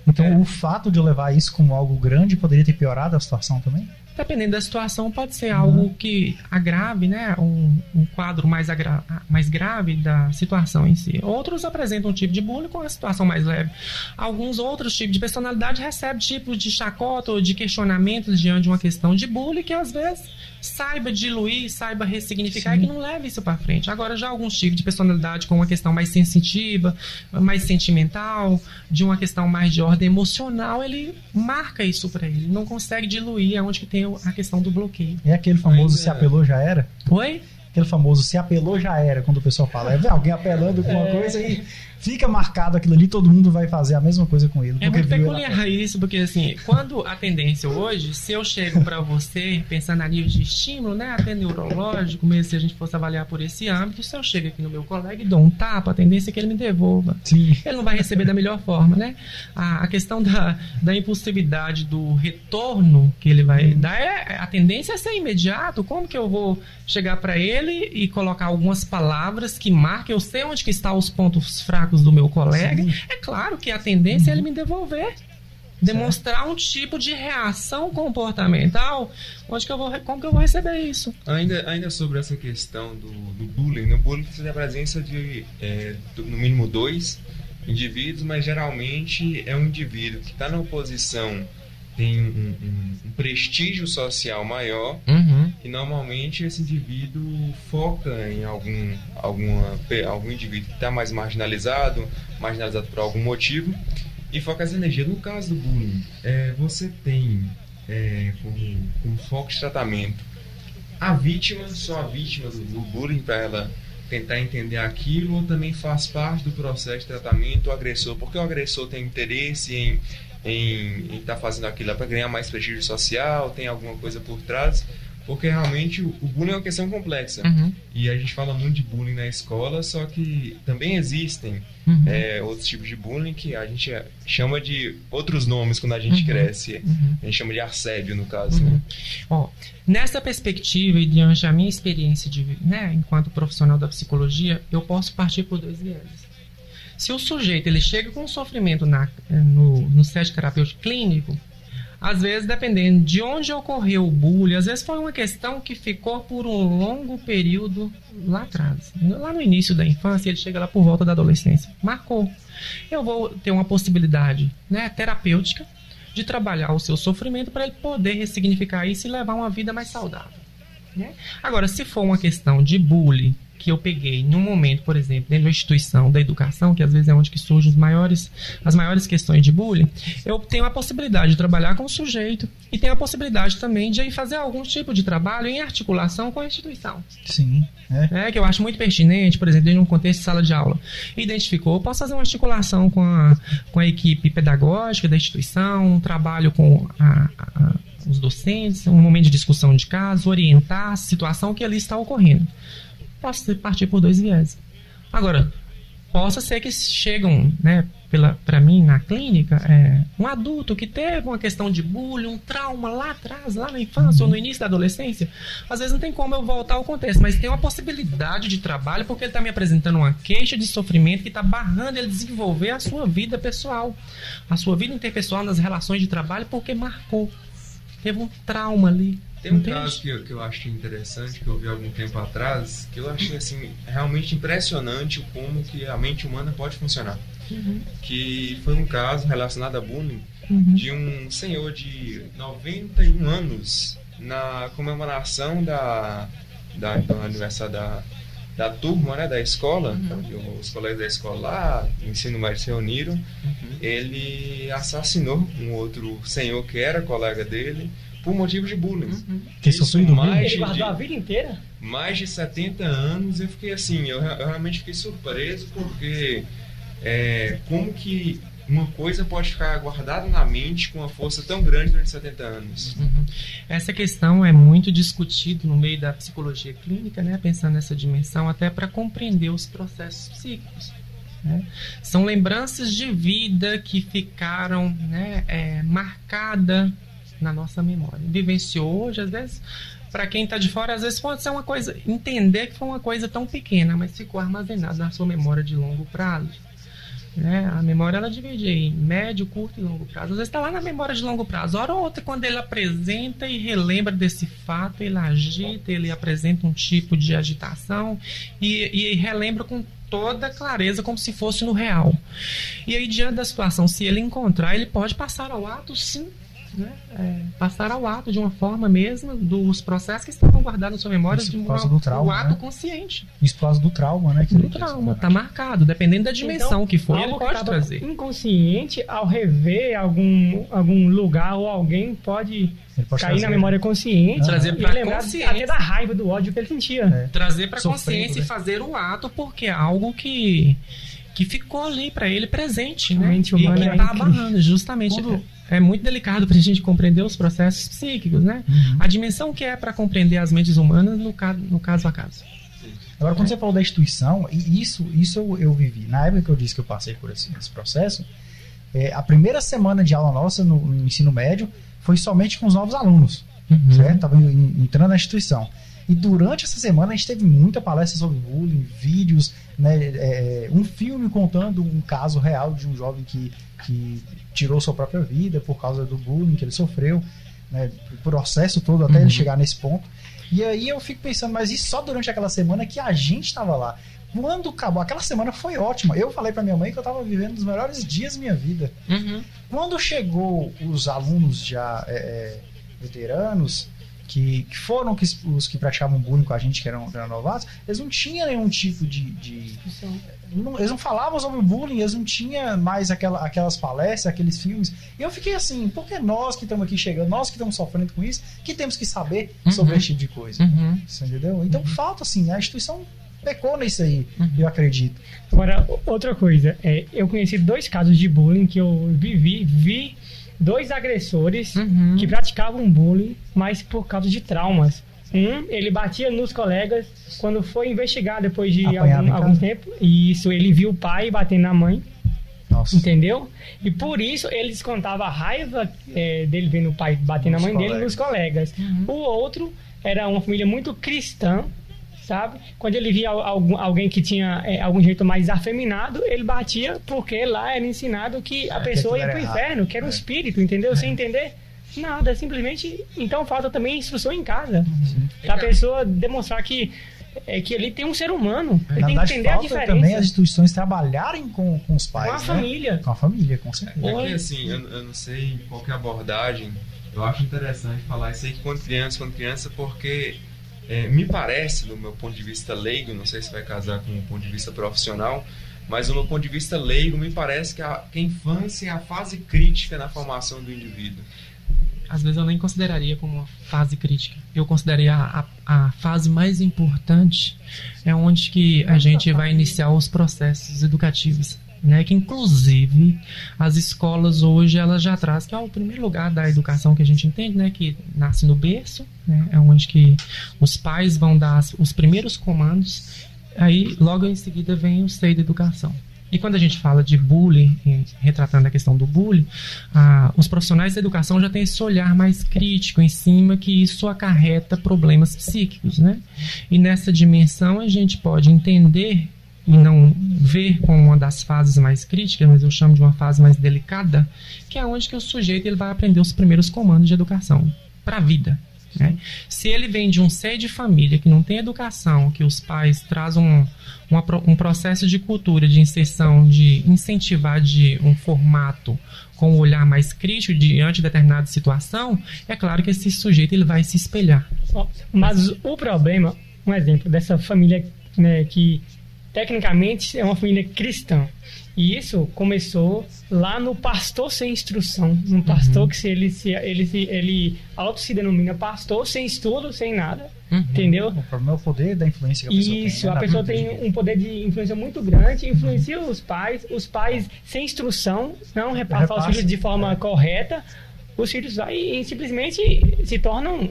Então, é. o fato de eu levar isso como algo grande poderia ter piorado a situação também? dependendo da situação, pode ser algo que agrave, né? Um, um quadro mais, agra mais grave da situação em si. Outros apresentam um tipo de bullying com a situação mais leve. Alguns outros tipos de personalidade recebem tipos de chacota ou de questionamentos diante de uma questão de bullying que às vezes saiba diluir, saiba ressignificar Sim. e que não leve isso para frente. Agora, já alguns tipos de personalidade com uma questão mais sensitiva, mais sentimental, de uma questão mais de ordem emocional, ele marca isso para ele, não consegue diluir aonde que tem a questão do bloqueio. É aquele famoso se apelou já era? Oi? Aquele famoso se apelou já era, quando o pessoal fala. É alguém apelando com uma é. coisa e fica marcado aquilo ali, todo mundo vai fazer a mesma coisa com ele. É muito peculiar isso, porque assim, quando a tendência hoje, se eu chego para você pensando a nível de estímulo, né, até neurológico, mesmo se a gente fosse avaliar por esse âmbito, se eu chego aqui no meu colega e dou um tapa, a tendência é que ele me devolva. Sim. Ele não vai receber da melhor forma, né? A, a questão da, da impulsividade do retorno que ele vai hum. dar, é, a tendência é ser imediato. Como que eu vou chegar para ele e colocar algumas palavras que marquem, eu sei onde que estão os pontos fracos do meu colega, Sim. é claro que a tendência uhum. é ele me devolver. Demonstrar um tipo de reação comportamental, onde que eu vou, como que eu vou receber isso? Ainda, ainda sobre essa questão do, do bullying, no bullying você tem a presença de é, no mínimo dois indivíduos, mas geralmente é um indivíduo que está na posição tem um, um, um, prestígio social maior uhum. e normalmente esse indivíduo foca em algum, alguma, algum indivíduo que está mais marginalizado, marginalizado por algum motivo e foca as energias. No caso do bullying, é, você tem é, como, como foco de tratamento a vítima, só a vítima do, do bullying para ela tentar entender aquilo ou também faz parte do processo de tratamento o agressor, porque o agressor tem interesse em em estar tá fazendo aquilo para ganhar mais prestígio social, tem alguma coisa por trás, porque realmente o, o bullying é uma questão complexa. Uhum. E a gente fala muito de bullying na escola, só que também existem uhum. é, outros tipos de bullying que a gente chama de outros nomes quando a gente uhum. cresce. Uhum. A gente chama de assédio, no caso. Né? Uhum. Ó, nessa perspectiva e diante da minha experiência de, né, enquanto profissional da psicologia, eu posso partir por dois viés. Se o sujeito ele chega com sofrimento na, no, no set terapêutico clínico, às vezes, dependendo de onde ocorreu o bullying, às vezes foi uma questão que ficou por um longo período lá atrás. Lá no início da infância, ele chega lá por volta da adolescência. Marcou. Eu vou ter uma possibilidade né, terapêutica de trabalhar o seu sofrimento para ele poder ressignificar isso e levar uma vida mais saudável. Né? Agora, se for uma questão de bullying que eu peguei num momento, por exemplo, dentro da instituição da educação, que às vezes é onde que surgem os maiores, as maiores questões de bullying, eu tenho a possibilidade de trabalhar com o sujeito e tenho a possibilidade também de fazer algum tipo de trabalho em articulação com a instituição. Sim. É. é que eu acho muito pertinente, por exemplo, de um contexto de sala de aula. Identificou, eu posso fazer uma articulação com a, com a equipe pedagógica da instituição, um trabalho com a, a os docentes, um momento de discussão de caso, orientar a situação que ali está ocorrendo posso partir por dois viés. Agora, possa ser que chegam, né, para mim na clínica, é, um adulto que teve uma questão de bullying, um trauma lá atrás, lá na infância ou no início da adolescência. Às vezes não tem como eu voltar ao contexto, mas tem uma possibilidade de trabalho porque ele está me apresentando uma queixa de sofrimento que está barrando ele desenvolver a sua vida pessoal, a sua vida interpessoal nas relações de trabalho porque marcou. Teve um trauma ali. Tem um Entende? caso que eu, que eu acho interessante, que eu vi algum tempo atrás, que eu achei assim, realmente impressionante como que a mente humana pode funcionar. Uhum. Que foi um caso relacionado a bullying uhum. de um senhor de 91 anos na comemoração da, da do aniversário da, da turma, né, da escola, uhum. os colegas da escola lá, o ensino médio se reuniram, uhum. ele assassinou um outro senhor que era colega dele, por motivos de bullying. Uhum. Que sofreu do mais Ele guardou a vida inteira? Mais de 70 anos, eu fiquei assim, eu, eu realmente fiquei surpreso porque é, como que uma coisa pode ficar guardada na mente com uma força tão grande durante 70 anos. Uhum. Essa questão é muito discutida no meio da psicologia clínica, né? pensando nessa dimensão, até para compreender os processos psíquicos. Né? São lembranças de vida que ficaram né, é, marcadas na nossa memória. Vivenciou hoje, às vezes, para quem está de fora, às vezes pode ser uma coisa, entender que foi uma coisa tão pequena, mas ficou armazenado na sua memória de longo prazo. Né? A memória ela divide em médio, curto e longo prazo. Às vezes está lá na memória de longo prazo. Hora ou outra, quando ele apresenta e relembra desse fato, ele agita, ele apresenta um tipo de agitação e, e relembra com toda clareza, como se fosse no real. E aí, diante da situação, se ele encontrar, ele pode passar ao ato, sim, né, é, passar ao ato de uma forma mesmo dos processos que estavam guardados na sua memória Isso de uma, do trauma, um ato né? consciente. Isso por causa do trauma, né? que Do trauma, tá marcado, dependendo da dimensão Então, que for, ele pode trazer. Inconsciente, ao rever algum, algum lugar ou alguém pode, pode cair trazer- na memória consciente Trazer e pra lembrar consciência. até da raiva, do ódio que ele sentia. É. Trazer pra Sofrendo, consciência né? e fazer o ato, porque é algo que, que ficou ali pra ele presente, né? A mente e humana que é tá abarrando, justamente. Quando- É, é muito delicado pra gente compreender os processos psíquicos, né? Uhum. A dimensão que é pra compreender as mentes humanas no, ca no caso a caso. Agora, quando você falou da instituição, isso, isso eu, eu vivi. Na época que eu disse que eu passei por esse, esse processo, é, a primeira semana de aula nossa no, no ensino médio foi somente com os novos alunos, Uhum. certo? Tava en- entrando na instituição. E durante essa semana a gente teve muita palestra sobre bullying, vídeos, né, é, um filme contando um caso real de um jovem que, que tirou sua própria vida por causa do bullying que ele sofreu, né, o processo todo até Uhum. ele chegar nesse ponto. E aí eu fico pensando, mas isso só durante aquela semana que a gente estava lá. Quando acabou, aquela semana foi ótima. Eu falei pra minha mãe que eu tava vivendo os melhores dias da minha vida. Uhum. Quando chegou os alunos já é, é, veteranos, que, que foram que- os que praticavam bullying com a gente, que eram, eram novatos, eles não tinham nenhum tipo de. de- não- eles não falavam sobre o bullying, eles não tinham mais aquela, aquelas palestras, aqueles filmes. E eu fiquei assim, por que nós que estamos aqui chegando, nós que estamos sofrendo com isso, que temos que saber sobre Uhum. esse tipo de coisa? Uhum. Você entendeu? Então falta assim, a instituição pecou nisso aí, Uhum. eu acredito. Agora, outra coisa, é, eu conheci dois casos de bullying que eu vivi, vi dois agressores Uhum. que praticavam bullying, mas por causa de traumas. Um, ele batia nos colegas quando foi investigar depois de algum, algum tempo. E isso, ele viu o pai batendo na mãe, Nossa. entendeu? E por isso ele descontava a raiva é, dele vendo o pai batendo Nos na mãe dele colegas. nos colegas. Uhum. O outro era uma família muito cristã, sabe? Quando ele via al- algum, alguém que tinha é, algum jeito mais afeminado, ele batia porque lá era ensinado que a É, que pessoa ia aquilo pro era inferno, que era um É. espírito, entendeu? Sem entender nada, simplesmente. Então falta também instrução em casa. Da pessoa demonstrar que, é, que ele tem um ser humano. Ele Na tem que entender a falta diferença também as instituições trabalharem com, com os pais. com a né? família. Com a família, com certeza. É que assim, eu, eu não sei qual que é a abordagem. Eu acho interessante falar isso aí quando criança, quando criança, porque é, me parece, do meu ponto de vista leigo, não sei se vai casar com o ponto de vista profissional, mas do meu ponto de vista leigo, me parece que a, que a infância é a fase crítica na formação do indivíduo. Às vezes eu nem consideraria como uma fase crítica. Eu consideraria a, a, a fase mais importante é onde que a gente vai iniciar os processos educativos. Né, que inclusive as escolas hoje elas já trazem que é o primeiro lugar da educação que a gente entende, né, que nasce no berço, né, é onde que os pais vão dar os primeiros comandos, aí logo em seguida vem o seio da educação. E quando a gente fala de bullying, retratando a questão do bullying, ah, os profissionais da educação já têm esse olhar mais crítico em cima que isso acarreta problemas psíquicos, né? E nessa dimensão a gente pode entender e não ver como uma das fases mais críticas, mas eu chamo de uma fase mais delicada, que é onde que o sujeito ele vai aprender os primeiros comandos de educação para a vida. né? Se ele vem de um seio de família que não tem educação, que os pais trazem um, uma um processo de cultura, de inserção, de incentivar de um formato com um olhar mais crítico diante de determinada situação, é claro que esse sujeito ele vai se espelhar. Mas o problema, um exemplo dessa família né, que tecnicamente é uma família cristã. E isso começou lá no pastor sem instrução, um pastor que se ele se ele se ele auto se denomina pastor sem estudo, sem nada, entendeu? O problema é o poder da influência que a pessoa tem. Isso, né, a pessoa tem um poder de influência muito grande, influencia os pais, os pais sem instrução não repassam aos Repassa, filhos de forma é. correta, os filhos aí simplesmente se tornam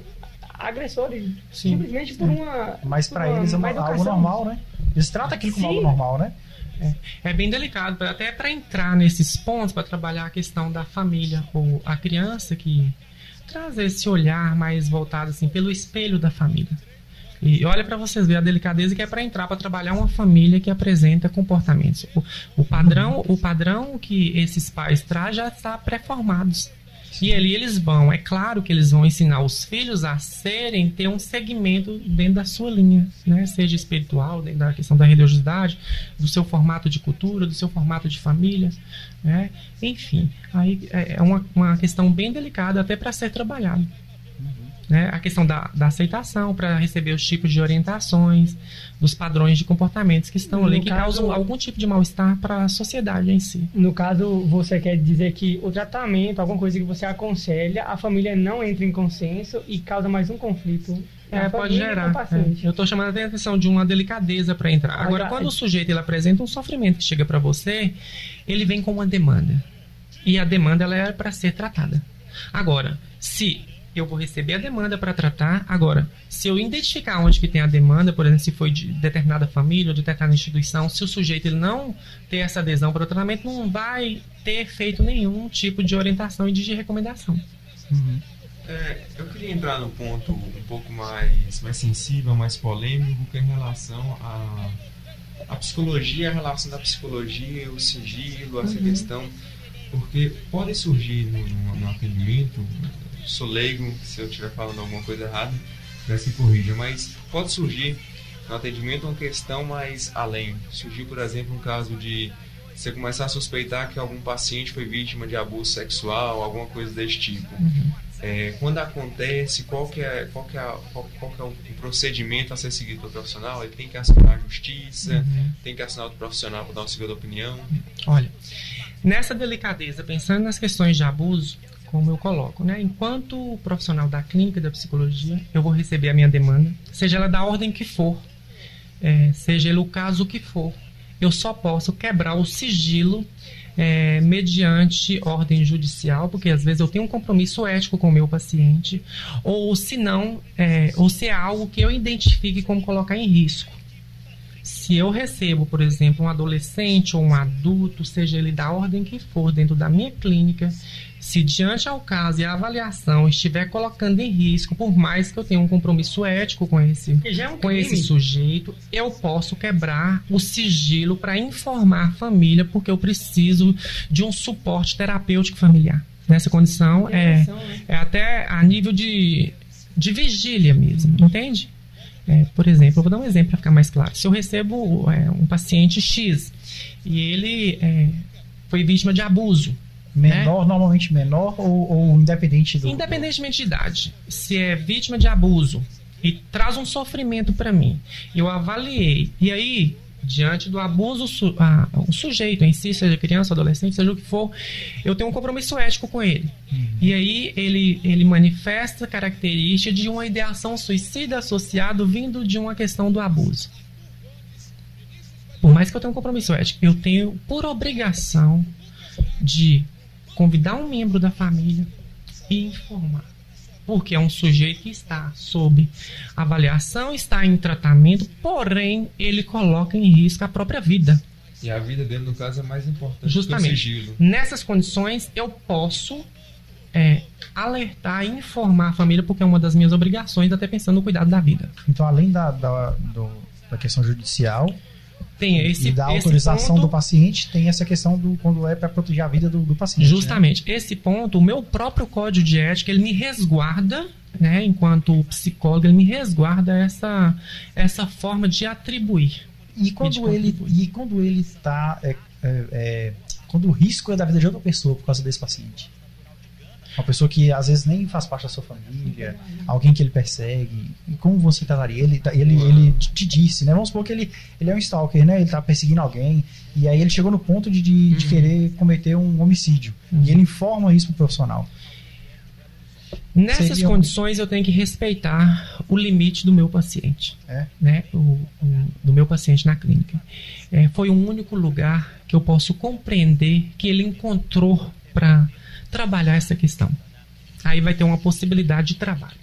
agressores, Sim. simplesmente por uma Mas uma eles é uma- algo normal, né? Eles tratam aquilo como Sim. algo normal, né? É bem delicado, até para entrar nesses pontos, para trabalhar a questão da família ou a criança que traz esse olhar mais voltado assim pelo espelho da família. E olha para vocês verem a delicadeza que é para entrar para trabalhar uma família que apresenta comportamentos. O, o padrão, o padrão que esses pais trazem já está pré-formados. E ali eles vão, é claro que eles vão ensinar os filhos a serem, ter um segmento dentro da sua linha, né? Seja espiritual, dentro da questão da religiosidade, do seu formato de cultura, do seu formato de família, né? Enfim, aí é, é uma, uma questão bem delicada até para ser trabalhado. Né? A questão da, da aceitação para receber os tipos de orientações, dos padrões de comportamentos que estão No ali, que caso- causam algum tipo de mal-estar para a sociedade em si. No caso, você quer dizer que o tratamento, alguma coisa que você aconselha, a família não entra em consenso e causa mais um conflito. É, pode gerar. é. Eu estou chamando a atenção de uma delicadeza para entrar. Agora, Olha, quando é- o sujeito ele apresenta um sofrimento que chega para você, ele vem com uma demanda. E a demanda ela é para ser tratada. Agora, se eu vou receber a demanda para tratar, agora, se eu identificar onde que tem a demanda, por exemplo, se foi de determinada família ou de determinada instituição, se o sujeito ele não ter essa adesão para o tratamento, não vai ter feito nenhum tipo de orientação e de recomendação. É, eu queria entrar num ponto um pouco mais, mais sensível, mais polêmico, que é em relação à a, psicologia, a relação da psicologia, o sigilo, essa questão. Porque pode surgir no, no, no atendimento, sou leigo, se eu estiver falando alguma coisa errada, já se corrija, mas pode surgir no atendimento uma questão mais além. Surgir, por exemplo, um caso de você começar a suspeitar que algum paciente foi vítima de abuso sexual, alguma coisa desse tipo. É, quando acontece, qual que é, qual que é, qual, qual que é o procedimento a ser seguido pelo profissional? Ele tem que acionar a justiça, tem que acionar outro profissional para dar uma segunda opinião. Olha, nessa delicadeza, pensando nas questões de abuso, como eu coloco, né? Enquanto profissional da clínica da psicologia, eu vou receber a minha demanda, seja ela da ordem que for, é, seja ele o caso que for, eu só posso quebrar o sigilo é, mediante ordem judicial, porque às vezes eu tenho um compromisso ético com o meu paciente, ou se não, é, ou se é algo que eu identifique como colocar em risco. Se eu recebo, por exemplo, um adolescente ou um adulto, seja ele da ordem que for, dentro da minha clínica, se diante ao caso e a avaliação estiver colocando em risco, por mais que eu tenha um compromisso ético com esse, é um com esse sujeito, eu posso quebrar o sigilo para informar a família, porque eu preciso de um suporte terapêutico familiar. Nessa condição, é, né? é até a nível de, de vigília mesmo, entende? É, por exemplo, eu vou dar um exemplo para ficar mais claro. Se eu recebo é, um paciente X e ele é, foi vítima de abuso, Menor, normalmente menor ou, ou independente do. independentemente de idade, se é vítima de abuso e traz um sofrimento para mim, eu avaliei, e aí, diante do abuso, su- a- o sujeito em si, seja criança, adolescente, seja o que for, eu tenho um compromisso ético com ele. E aí ele, ele manifesta característica de uma ideação suicida associado vindo de uma questão do abuso. Por mais que eu tenha um compromisso ético, eu tenho por obrigação de convidar um membro da família e informar. Porque é um sujeito que está sob avaliação, está em tratamento, porém ele coloca em risco a própria vida. E a vida dele, no caso, é mais importante Justamente. que o sigilo. Nessas condições, eu posso é, alertar e informar a família, porque é uma das minhas obrigações, até pensando no cuidado da vida. Então, além da, da, do- da questão judicial Tem esse, e da autorização ponto, do paciente, tem essa questão do quando é para proteger a vida do, do paciente. né? Justamente. Esse ponto, o meu próprio código de ética, ele me resguarda, né, enquanto psicólogo, ele me resguarda essa, essa forma de atribuir. E quando ele e quando ele está é, é, é, quando o risco é da vida de outra pessoa por causa desse paciente. Uma pessoa que às vezes nem faz parte da sua família, alguém que ele persegue. E como você trataria? Ele, tá- ele, ele te disse, né? Vamos supor que ele, ele é um stalker, né? Ele tá perseguindo alguém. E aí ele chegou no ponto de, de, de Uhum. querer cometer um homicídio. Uhum. E ele informa isso pro profissional. Nessas Seria um- condições, eu tenho que respeitar o limite do meu paciente. É. Né? O, o- do meu paciente na clínica. É, foi o único lugar que eu posso compreender que ele encontrou para trabalhar essa questão. Aí vai ter uma possibilidade de trabalho.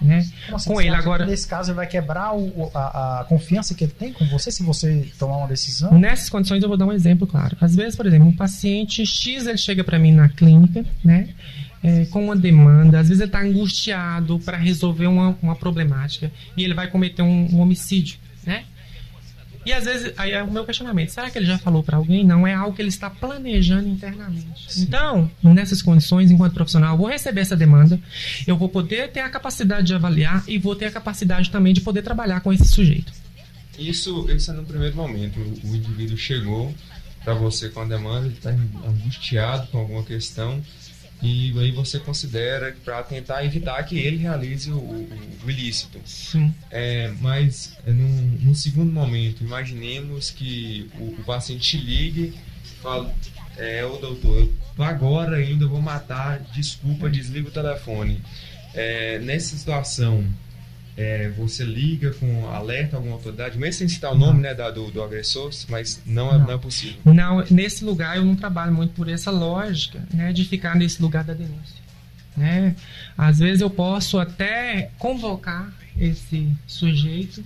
Né? Assim, Com ele agora- Nesse caso, ele vai quebrar o- a, a confiança que ele tem com você se você tomar uma decisão? Nessas condições eu vou dar um exemplo claro. Às vezes, por exemplo, um paciente X ele chega para mim na clínica, né? é, com uma demanda, às vezes ele está angustiado para resolver uma, uma problemática e ele vai cometer um, um homicídio, né? E às vezes, aí é o meu questionamento: será que ele já falou para alguém? Não, é algo que ele está planejando internamente. Sim. Então, nessas condições, enquanto profissional, eu vou receber essa demanda, eu vou poder ter a capacidade de avaliar e vou ter a capacidade também de poder trabalhar com esse sujeito. Isso, isso é no primeiro momento. O, o indivíduo chegou para você com a demanda, ele está angustiado com alguma questão e aí você considera para tentar evitar que ele realize o, o, ilícito. Sim. É, mas é, num, num, segundo momento, imaginemos que o, o paciente ligue e fala, é, ô doutor, eu agora ainda vou matar, desculpa, desliga o telefone. É, nessa situação, é, você liga com alerta a alguma autoridade, mesmo sem citar o nome né, da, do, do agressor, mas não, é, não. não, é possível. Não, nesse lugar eu não trabalho muito por essa lógica né, de ficar nesse lugar da denúncia. Né? Às vezes eu posso até convocar esse sujeito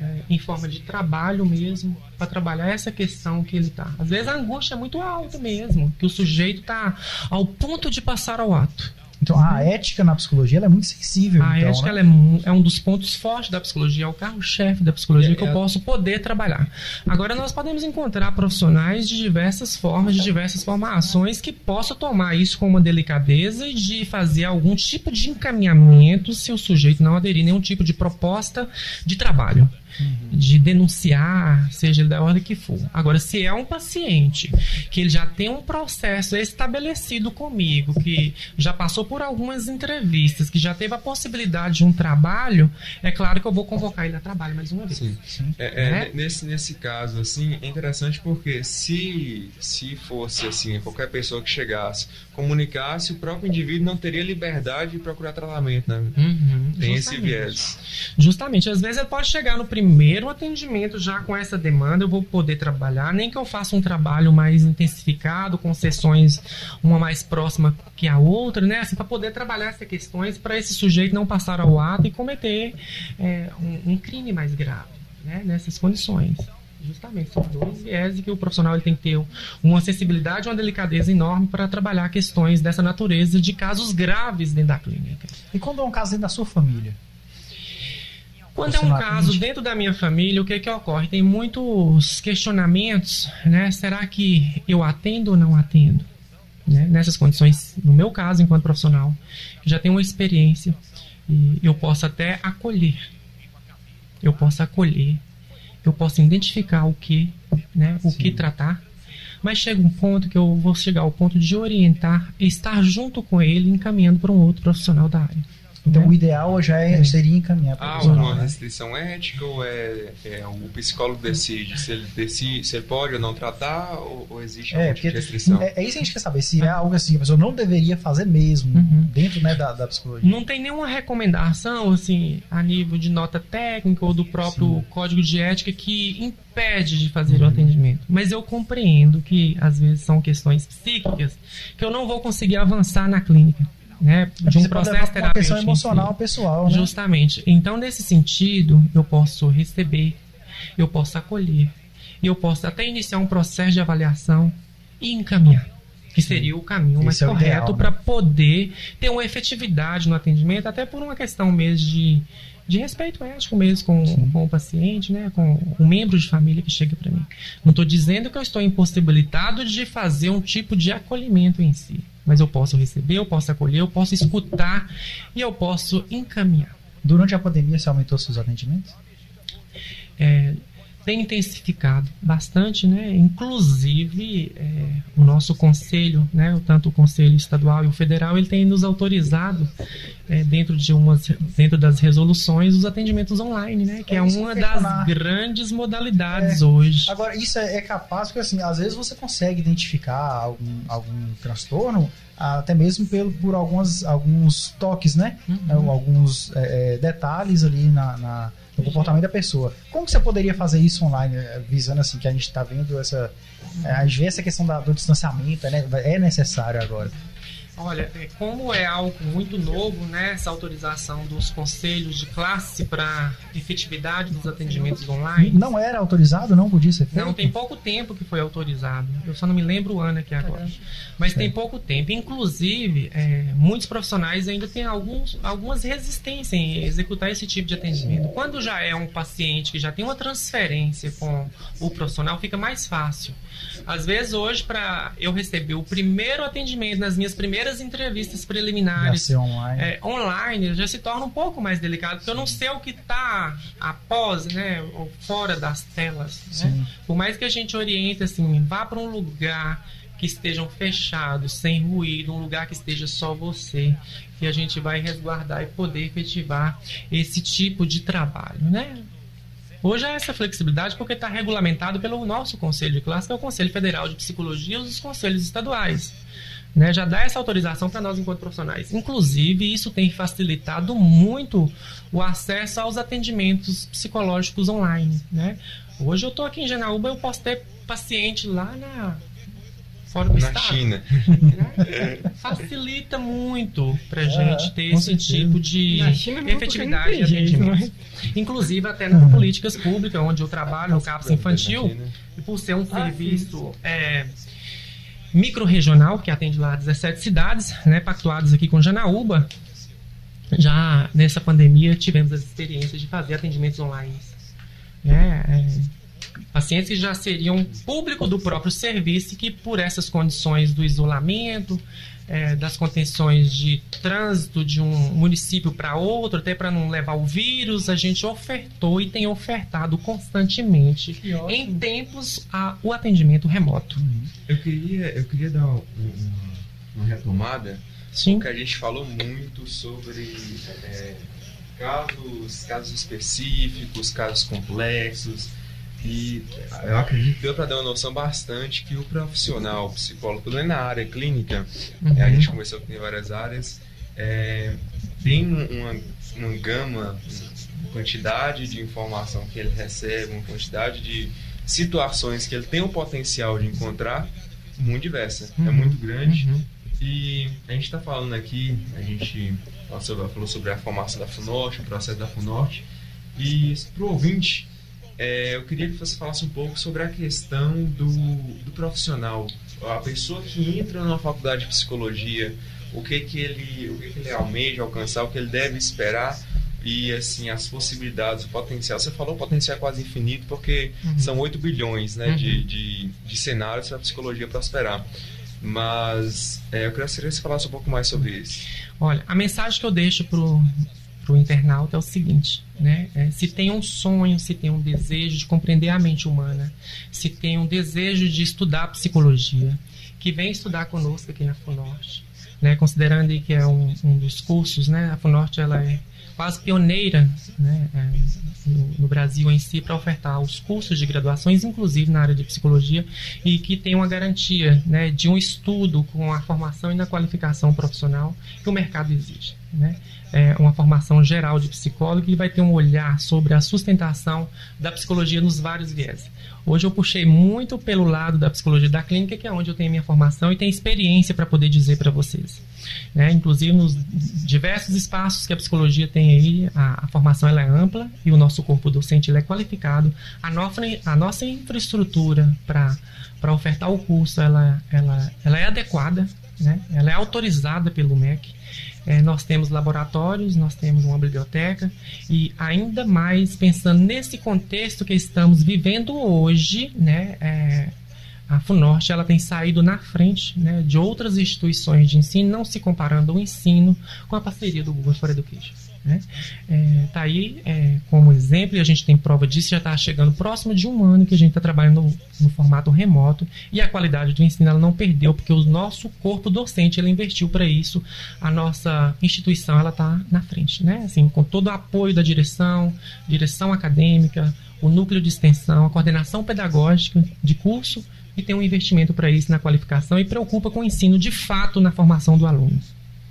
é, em forma de trabalho mesmo, para trabalhar essa questão que ele está. Às vezes a angústia é muito alta mesmo, que o sujeito está ao ponto de passar ao ato. Então a ética na psicologia é muito sensível. A então, ética né? é, é, um dos pontos fortes da psicologia, é o carro-chefe da psicologia é, que eu é posso poder trabalhar. Agora nós podemos encontrar profissionais de diversas formas, de diversas formações que possam tomar isso com uma delicadeza e de fazer algum tipo de encaminhamento se o sujeito não aderir a nenhum tipo de proposta de trabalho de denunciar, seja ele da ordem que for. Agora, se é um paciente que ele já tem um processo estabelecido comigo, que já passou por algumas entrevistas, que já teve a possibilidade de um trabalho, é claro que eu vou convocar ele a trabalho mais uma vez. Sim. Sim. É, é, né? nesse, nesse caso, assim, é interessante porque se, se fosse assim, qualquer pessoa que chegasse, comunicasse, o próprio indivíduo não teria liberdade de procurar tratamento, né? Uhum, tem esse viés. Justamente. Às vezes ele pode chegar no primeiro atendimento já com essa demanda eu vou poder trabalhar, nem que eu faça um trabalho mais intensificado, com sessões uma mais próxima que a outra, né? Assim, para poder trabalhar essas questões para esse sujeito não passar ao ato e cometer é, um, um, crime mais grave, né? Nessas condições. Justamente, são dois viés que o profissional ele tem que ter uma sensibilidade, uma delicadeza enorme para trabalhar questões dessa natureza de casos graves dentro da clínica. E quando é um caso dentro da sua família? Quando é um caso dentro da minha família, o que que ocorre? Tem muitos questionamentos, né? Será que eu atendo ou não atendo? Né? Nessas condições, no meu caso, enquanto profissional, já tenho uma experiência e eu posso até acolher. Eu posso acolher. Eu posso identificar o que, né? O Sim. que tratar. Mas chega um ponto que eu vou chegar ao ponto de orientar, estar junto com ele, encaminhando para um outro profissional da área. Então né? o ideal já é, seria encaminhar para ah, uma né? restrição ética ou é, é, o psicólogo decide se ele decide se ele pode ou não tratar ou, ou existe é, alguma restrição? É, é, isso que a gente quer saber se é algo assim que a pessoa não deveria fazer mesmo uhum. dentro né, da, da psicologia. Não tem nenhuma recomendação assim a nível de nota técnica ou do próprio Sim. código de ética que impede de fazer uhum. o atendimento. Mas eu compreendo que às vezes são questões psíquicas que eu não vou conseguir avançar na clínica né, de um processo terapêutico. Uma questão emocional pessoal, né? Justamente. Então, nesse sentido, eu posso receber, eu posso acolher, eu posso até iniciar um processo de avaliação e encaminhar. Que seria o caminho mais é correto para né? poder ter uma efetividade no atendimento, até por uma questão mesmo de, de respeito ético mesmo com, com o paciente, né, com o membro de família que chega para mim. Não estou dizendo que eu estou impossibilitado de fazer um tipo de acolhimento em si mas eu posso receber, eu posso acolher, eu posso escutar e eu posso encaminhar. Durante a pandemia, você aumentou seus atendimentos? É, tem intensificado bastante, né? Inclusive é, o nosso conselho, né? Tanto o conselho estadual e o federal, ele tem nos autorizado é, dentro de umas, dentro das resoluções os atendimentos online, né? Que é, é uma das grandes modalidades é. hoje. Agora isso é, é capaz porque assim, às vezes você consegue identificar algum, algum transtorno até mesmo pelo, por algumas, alguns toques, né? Uhum. Alguns é, detalhes ali na, na no comportamento da pessoa. Como você poderia fazer isso online, eh, visando assim que a gente está vendo essa, eh, gente vê essa questão da, do distanciamento, né? é necessário agora. Olha, é, como é algo muito novo, né, essa autorização dos conselhos de classe para efetividade dos atendimentos online. Não era autorizado, não podia ser feito? Não, tem pouco tempo que foi autorizado. Eu só não me lembro o ano aqui agora. Mas tem pouco tempo. Inclusive, é, muitos profissionais ainda têm alguns, algumas resistências em executar esse tipo de atendimento. Quando já é um paciente que já tem uma transferência com o profissional, fica mais fácil. Às vezes, hoje, para eu receber o primeiro atendimento nas minhas primeiras entrevistas preliminares online. é, online, já se torna um pouco mais delicado, porque eu não sei o que está após, né, ou fora das telas. Né? Sim. Por mais que a gente oriente assim, vá para um lugar que estejam fechados, sem ruído, um lugar que esteja só você, que a gente vai resguardar e poder efetivar esse tipo de trabalho, né? Hoje há essa flexibilidade porque está regulamentado pelo nosso Conselho de Classe, que é o Conselho Federal de Psicologia e os conselhos estaduais. Né, já dá essa autorização para nós enquanto profissionais. Inclusive, isso tem facilitado muito o acesso aos atendimentos psicológicos online. Né? Hoje eu estou aqui em Janaúba, eu posso ter paciente lá na fora do Na estado. China. né? Facilita muito para gente ter É, com esse certeza. tipo de efetividade de jeito, atendimento. Inclusive até nas políticas públicas, onde eu trabalho no CAPS Infantil, e por ser um Ah, serviço micro-regional, que atende lá 17 cidades, né, pactuados aqui com Janaúba, já nessa pandemia tivemos as experiências de fazer atendimentos online. né, é, pacientes que já seriam público do próprio serviço que por essas condições do isolamento, é, das contenções de trânsito de um município para outro, até para não levar o vírus, a gente ofertou e tem ofertado constantemente em tempos a- o atendimento remoto. Eu queria, eu queria dar um- um- uma retomada, Sim. porque a gente falou muito sobre é, casos, casos específicos, casos complexos, e eu acredito que deu para dar uma noção bastante que o profissional, o psicólogo, pelo menos na área clínica, Uhum. é, a gente começou com várias áreas, é, tem uma, uma gama, uma quantidade de informação que ele recebe, uma quantidade de situações que ele tem o potencial de encontrar muito diversa, é Uhum. muito grande. Uhum. E a gente está falando aqui, a gente falou sobre, falou sobre a formação da FUNORTE, o processo da FUNORTE, e para o ouvinte, é, eu queria que você falasse um pouco sobre a questão do, do profissional, a pessoa que entra na faculdade de psicologia, o que que ele, o que que ele almeja alcançar, o que ele deve esperar e assim as possibilidades, o potencial. Você falou o potencial é quase infinito porque Uhum. são 8 bilhões né, Uhum. de, de, de cenários para a psicologia prosperar. Mas é, eu queria que você falasse um pouco mais sobre isso. Olha, a mensagem que eu deixo pro, pro internauta é o seguinte, né? É, se tem um sonho, se tem um desejo de compreender a mente humana, se tem um desejo de estudar psicologia, que vem estudar conosco aqui na FUNORTE, né? Considerando que é um, um dos cursos, né? A FUNORTE, ela é quase pioneira, né? É, no, no Brasil em si para ofertar os cursos de graduações, inclusive na área de psicologia, e que tem uma garantia né, de um estudo com a formação e na qualificação profissional que o mercado exige. Né? É uma formação geral de psicólogo que vai ter um olhar sobre a sustentação da psicologia nos vários viés. Hoje eu puxei muito pelo lado da psicologia da clínica, que é onde eu tenho minha formação e tenho experiência para poder dizer para vocês. Né? Inclusive nos diversos espaços que a psicologia tem aí, a, a formação é ampla e o nosso corpo docente é qualificado. A nossa, a nossa infraestrutura para ofertar o curso ela, ela, ela é adequada, né? ela é autorizada pelo MEC. É, nós temos laboratórios, nós temos uma biblioteca e ainda mais pensando nesse contexto que estamos vivendo hoje, né, é, a FUNORTE ela tem saído na frente né, de outras instituições de ensino, não se comparando o ensino com a parceria do Google for Education. Né? É, tá aí é, como exemplo, e a gente tem prova disso, já está chegando próximo de um ano que a gente está trabalhando no, no, formato remoto e a qualidade do ensino ela não perdeu, porque o nosso corpo docente ele investiu para isso, a nossa instituição ela está na frente, né? assim, com todo o apoio da direção, direção acadêmica, o núcleo de extensão, a coordenação pedagógica de curso e tem um investimento para isso na qualificação e preocupa com o ensino de fato na formação do aluno.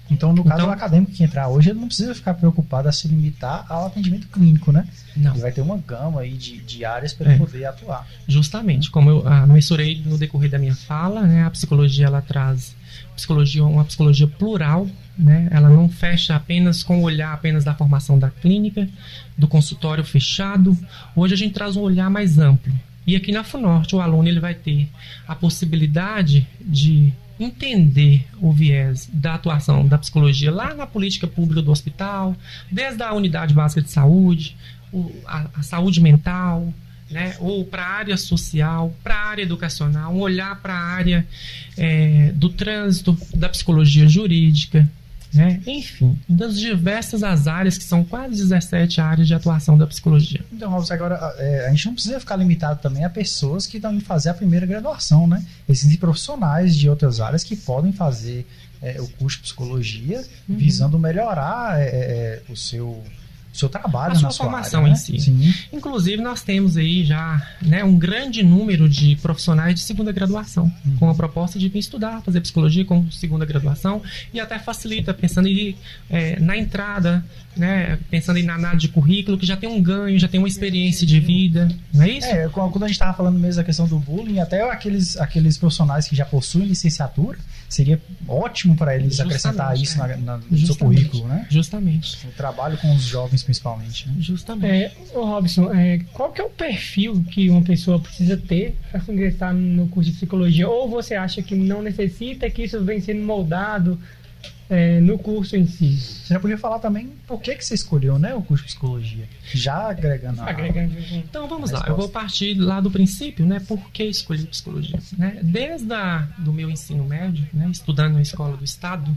Então, no caso Então- do acadêmico que entrar hoje, ele não precisa ficar preocupado a se limitar ao atendimento clínico, né? Não. Ele vai ter uma gama aí de, de áreas para É. poder atuar. Justamente, como eu ah, mensurei no decorrer da minha fala, né, a psicologia ela traz psicologia uma psicologia plural, né? Ela não fecha apenas com o olhar apenas da formação da clínica, do consultório fechado. Hoje a gente traz um olhar mais amplo. E aqui na FUNORTE o aluno ele vai ter a possibilidade de entender o viés da atuação da psicologia lá na política pública do hospital, desde a unidade básica de saúde, a, a saúde mental, né, ou para a área social, para a área educacional, um olhar para a área é, do trânsito, da psicologia jurídica, né, enfim, das diversas as áreas que são quase 17 áreas de atuação da psicologia. Então, Robson, agora é, a gente não precisa ficar limitado também a pessoas que estão indo fazer a primeira graduação, né? Existem profissionais de outras áreas que podem fazer é, o curso de psicologia Uhum. visando melhorar é, é, o seu seu trabalho A sua na sua formação área, em né? si. Sim. Inclusive, nós temos aí já né, um grande número de profissionais de segunda graduação, Uhum. com a proposta de vir estudar, fazer psicologia com segunda graduação, e até facilita, pensando em é, na entrada, né, pensando em na análise de currículo, que já tem um ganho, já tem uma experiência de vida, não é isso? É, quando a gente estava falando mesmo da questão do bullying, até aqueles, aqueles profissionais que já possuem licenciatura, seria ótimo para eles Justamente, acrescentar isso é. na, na- no seu currículo, né? Justamente. O trabalho com os jovens, principalmente. Né? Justamente. É, ô Robson, é, qual que é o perfil que uma pessoa precisa ter para ingressar no curso de psicologia? Ou você acha que não necessita, que isso vem sendo moldado é, no curso em si? Você já podia falar também por que, que você escolheu né, o curso de psicologia? Já agregando a... Agregando. Então vamos lá, Resposta. eu vou partir lá do princípio, né? Por que escolhi psicologia? Né? Desde a, do meu ensino médio, né, estudando na escola do estado,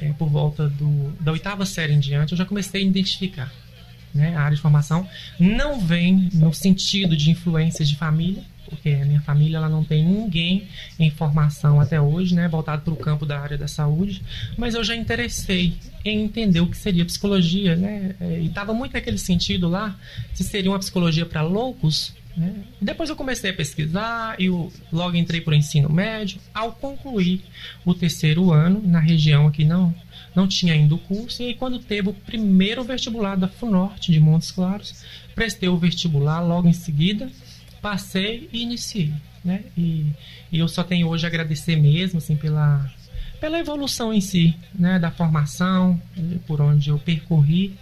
é, por volta do, da oitava série em diante, eu já comecei a identificar né, a área de formação. Não vem no sentido de influências de família, porque a minha família ela não tem ninguém em formação até hoje, né, voltado para o campo da área da saúde, mas eu já interessei em entender o que seria psicologia, né, é, e estava muito naquele sentido lá, se seria uma psicologia para loucos, né? Depois eu comecei a pesquisar e logo entrei para o ensino médio. Ao concluir o terceiro ano, na região aqui não, não tinha ainda o curso, e aí quando teve o primeiro vestibular da FUNORTE de Montes Claros, prestei o vestibular logo em seguida, passei e iniciei. Né? E, e eu só tenho hoje a agradecer mesmo assim, pela, pela evolução em si, né? da formação, por onde eu percorri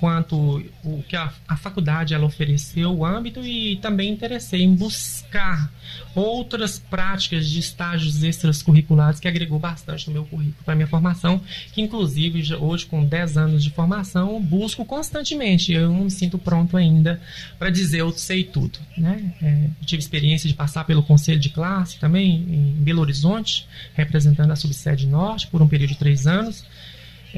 quanto o que a, a faculdade ela ofereceu, o âmbito e também interessei em buscar outras práticas de estágios extracurriculares que agregou bastante no meu currículo para minha formação, que inclusive hoje com 10 anos de formação busco constantemente. Eu não me sinto pronto ainda para dizer eu sei tudo, né? É, tive experiência de passar pelo conselho de classe também em Belo Horizonte, representando a subsede norte por um período de três anos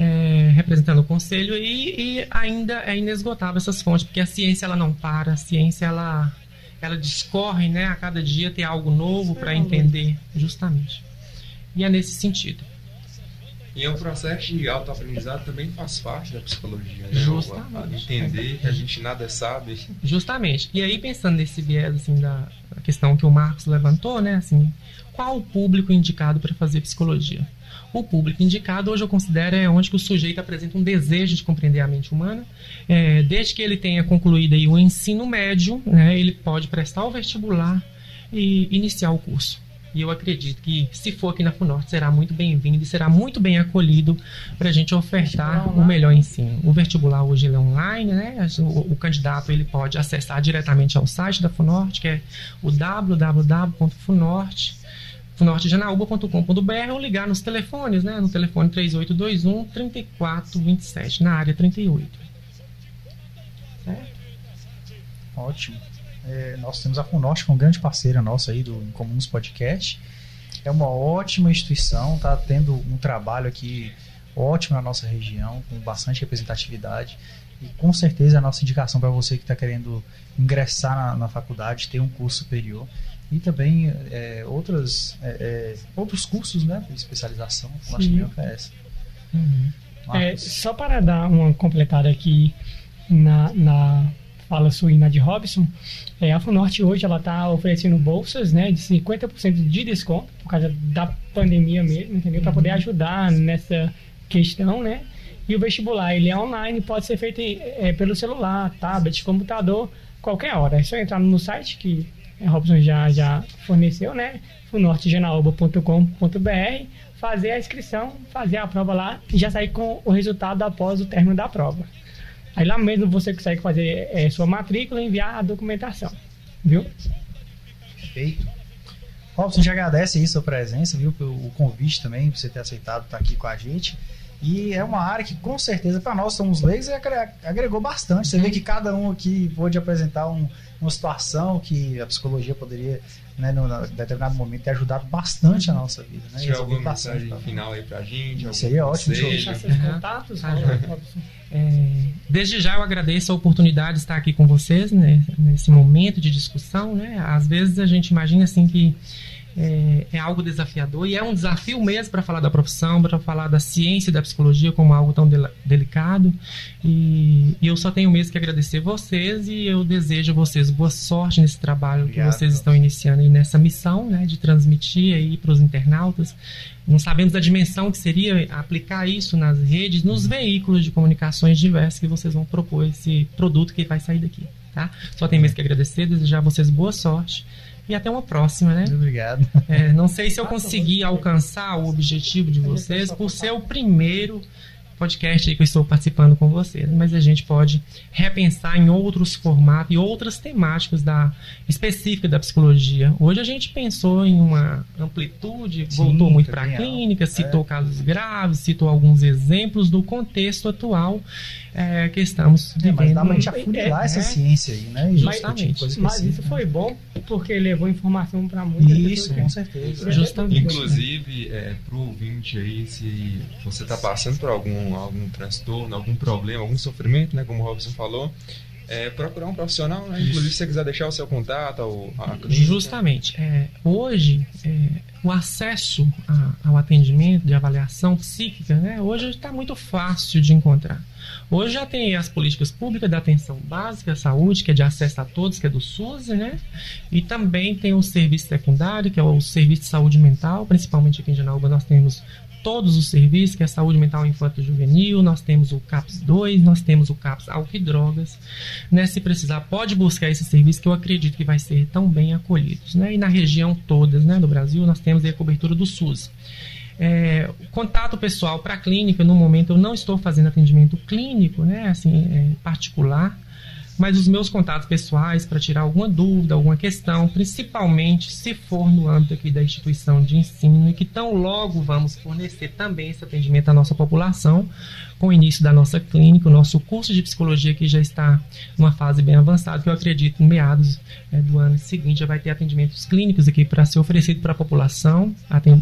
é, representando o conselho e, e ainda é inesgotável essas fontes, porque a ciência ela não para, a ciência ela, ela discorre, né? A cada dia tem algo novo para entender, justamente. E é nesse sentido. E é um processo de autoaprendizado também faz parte da psicologia, né? Justamente. Entender que a gente nada sabe. Justamente. E aí, pensando nesse viés assim, da da questão que o Marcos levantou, né? Assim, qual o público indicado para fazer psicologia? O público indicado hoje eu considero é onde que o sujeito apresenta um desejo de compreender a mente humana. É, desde que ele tenha concluído aí o ensino médio, né, ele pode prestar o vestibular e iniciar o curso. E eu acredito que, se for aqui na FUNORTE, será muito bem-vindo e será muito bem acolhido para a gente ofertar o melhor ensino. O vestibular hoje é online, né? O, o candidato ele pode acessar diretamente ao site da FUNORTE, que é o www.funorte funortejanaúba.com.br ou ligar nos telefones, né? No telefone 3821 3427, na área 38. Certo? Ótimo. É, nós temos a FUNORTE, que é uma grande parceira nossa aí do Incomuns Podcast. É uma ótima instituição, está tendo um trabalho aqui ótimo na nossa região, com bastante representatividade. E com certeza a nossa indicação para você que está querendo ingressar na, na faculdade, ter um curso superior. E também é, outras, é, é, outros cursos né, de especialização que Sim. também oferece. Uhum. É, só para dar uma completada aqui na, na fala sua e na de Robson, é, a Funorte hoje ela está oferecendo bolsas né, de 50% de desconto por causa da pandemia mesmo, entendeu? Para poder ajudar nessa questão, né? E o vestibular, ele é online, pode ser feito é, pelo celular, tablet, computador, qualquer hora. É só entrar no site que Robson já, já forneceu, né? funortegenaúba.com.br, fazer a inscrição, fazer a prova lá e já sair com o resultado após o término da prova. Aí lá mesmo você consegue fazer é, sua matrícula e enviar a documentação. Viu? Perfeito. Robson, já agradece aí sua presença, viu? O convite também, você ter aceitado estar aqui com a gente. E é uma área que, com certeza, para nós somos leigos, agregou bastante. Você vê que cada um aqui pôde apresentar um, uma situação que a psicologia poderia, né, num determinado momento, ter ajudado bastante a nossa vida. Né? Se tiver alguma mensagem pra... final aí pra gente, seria ótimo. Deixar seus contatos, ah, é, desde já eu agradeço a oportunidade de estar aqui com vocês né, nesse momento de discussão. Né? Às vezes a gente imagina assim que é, é, algo desafiador e é um desafio mesmo para falar da profissão, para falar da ciência da psicologia como algo tão de, delicado. E, e, eu só tenho mesmo que agradecer vocês e eu desejo a vocês boa sorte nesse trabalho Obrigado. que vocês estão iniciando aí nessa missão né, de transmitir aí para os internautas. Não sabemos a dimensão que seria aplicar isso nas redes, nos veículos de comunicações diversos que vocês vão propor esse produto que vai sair daqui. Tá? Só tenho mesmo que agradecer, desejar a vocês boa sorte e até uma próxima, né? Muito obrigado. É, não sei se eu consegui alcançar o objetivo de vocês por ser o primeiro podcast aí que eu estou participando com vocês, mas a gente pode repensar em outros formatos e outras temáticas da específica da psicologia. Hoje a gente pensou em uma amplitude, Sim, voltou muito para a clínica, citou é. casos graves, citou alguns exemplos do contexto atual é, que estamos vivendo. É, mas dá pra gente afunilar é, essa ciência aí, né? Justamente. Mas, isso foi bom porque levou informação para muitas Isso, pessoas. com certeza. Justamente. Inclusive, é, pro ouvinte aí, se você está passando por algum, algum transtorno, algum problema, algum sofrimento, né? Como o Robson falou, é, procurar um profissional, né? Inclusive, se você quiser deixar o seu contato, ou. Justamente. É, hoje, é, o acesso a, ao atendimento de avaliação psíquica, né? Hoje está muito fácil de encontrar. Hoje já tem as políticas públicas da atenção básica à saúde, que é de acesso a todos, que é do SUS, né? E também tem o serviço secundário, que é o serviço de saúde mental, principalmente aqui em Janaúba nós temos todos os serviços, que é a saúde mental infanto juvenil, nós temos o CAPS 2, nós temos o CAPS álcool e drogas. Né? Se precisar, pode buscar esse serviço que eu acredito que vai ser tão bem acolhidos. Né? E na região todas né, do Brasil, nós temos a cobertura do SUS. É, contato pessoal para a clínica, no momento eu não estou fazendo atendimento clínico, né, assim, é, particular, mas os meus contatos pessoais para tirar alguma dúvida, alguma questão, principalmente se for no âmbito aqui da instituição de ensino e que tão logo vamos fornecer também esse atendimento à nossa população, com o início da nossa clínica, o nosso curso de psicologia que já está numa fase bem avançada, que eu acredito em meados é, do ano seguinte já vai ter atendimentos clínicos aqui para ser oferecido para a população,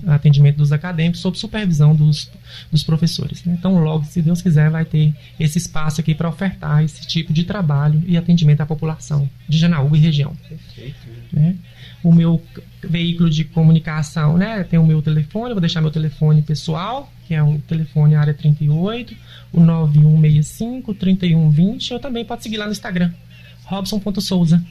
atendimento dos acadêmicos, sob supervisão dos, dos professores. Né? Então, logo, se Deus quiser, vai ter esse espaço aqui para ofertar esse tipo de trabalho e atendimento à população de Janaúba e região. Perfeito. Né? O meu veículo de comunicação, né? Tem o meu telefone, vou deixar meu telefone pessoal, que é o telefone área 38, o 9165 3120. Eu também pode seguir lá no Instagram, robson.souza.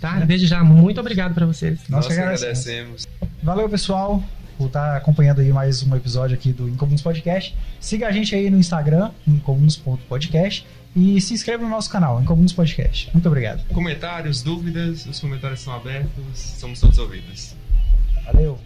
Tá? É. Desde já, muito obrigado para vocês. Nós, agradecemos. Valeu, pessoal por estar acompanhando aí mais um episódio aqui do Incomuns Podcast. Siga a gente aí no Instagram, incomuns.podcast e se inscreva no nosso canal, Incomuns Podcast. Muito obrigado. Comentários, dúvidas, os comentários são abertos, somos todos ouvidos. Valeu!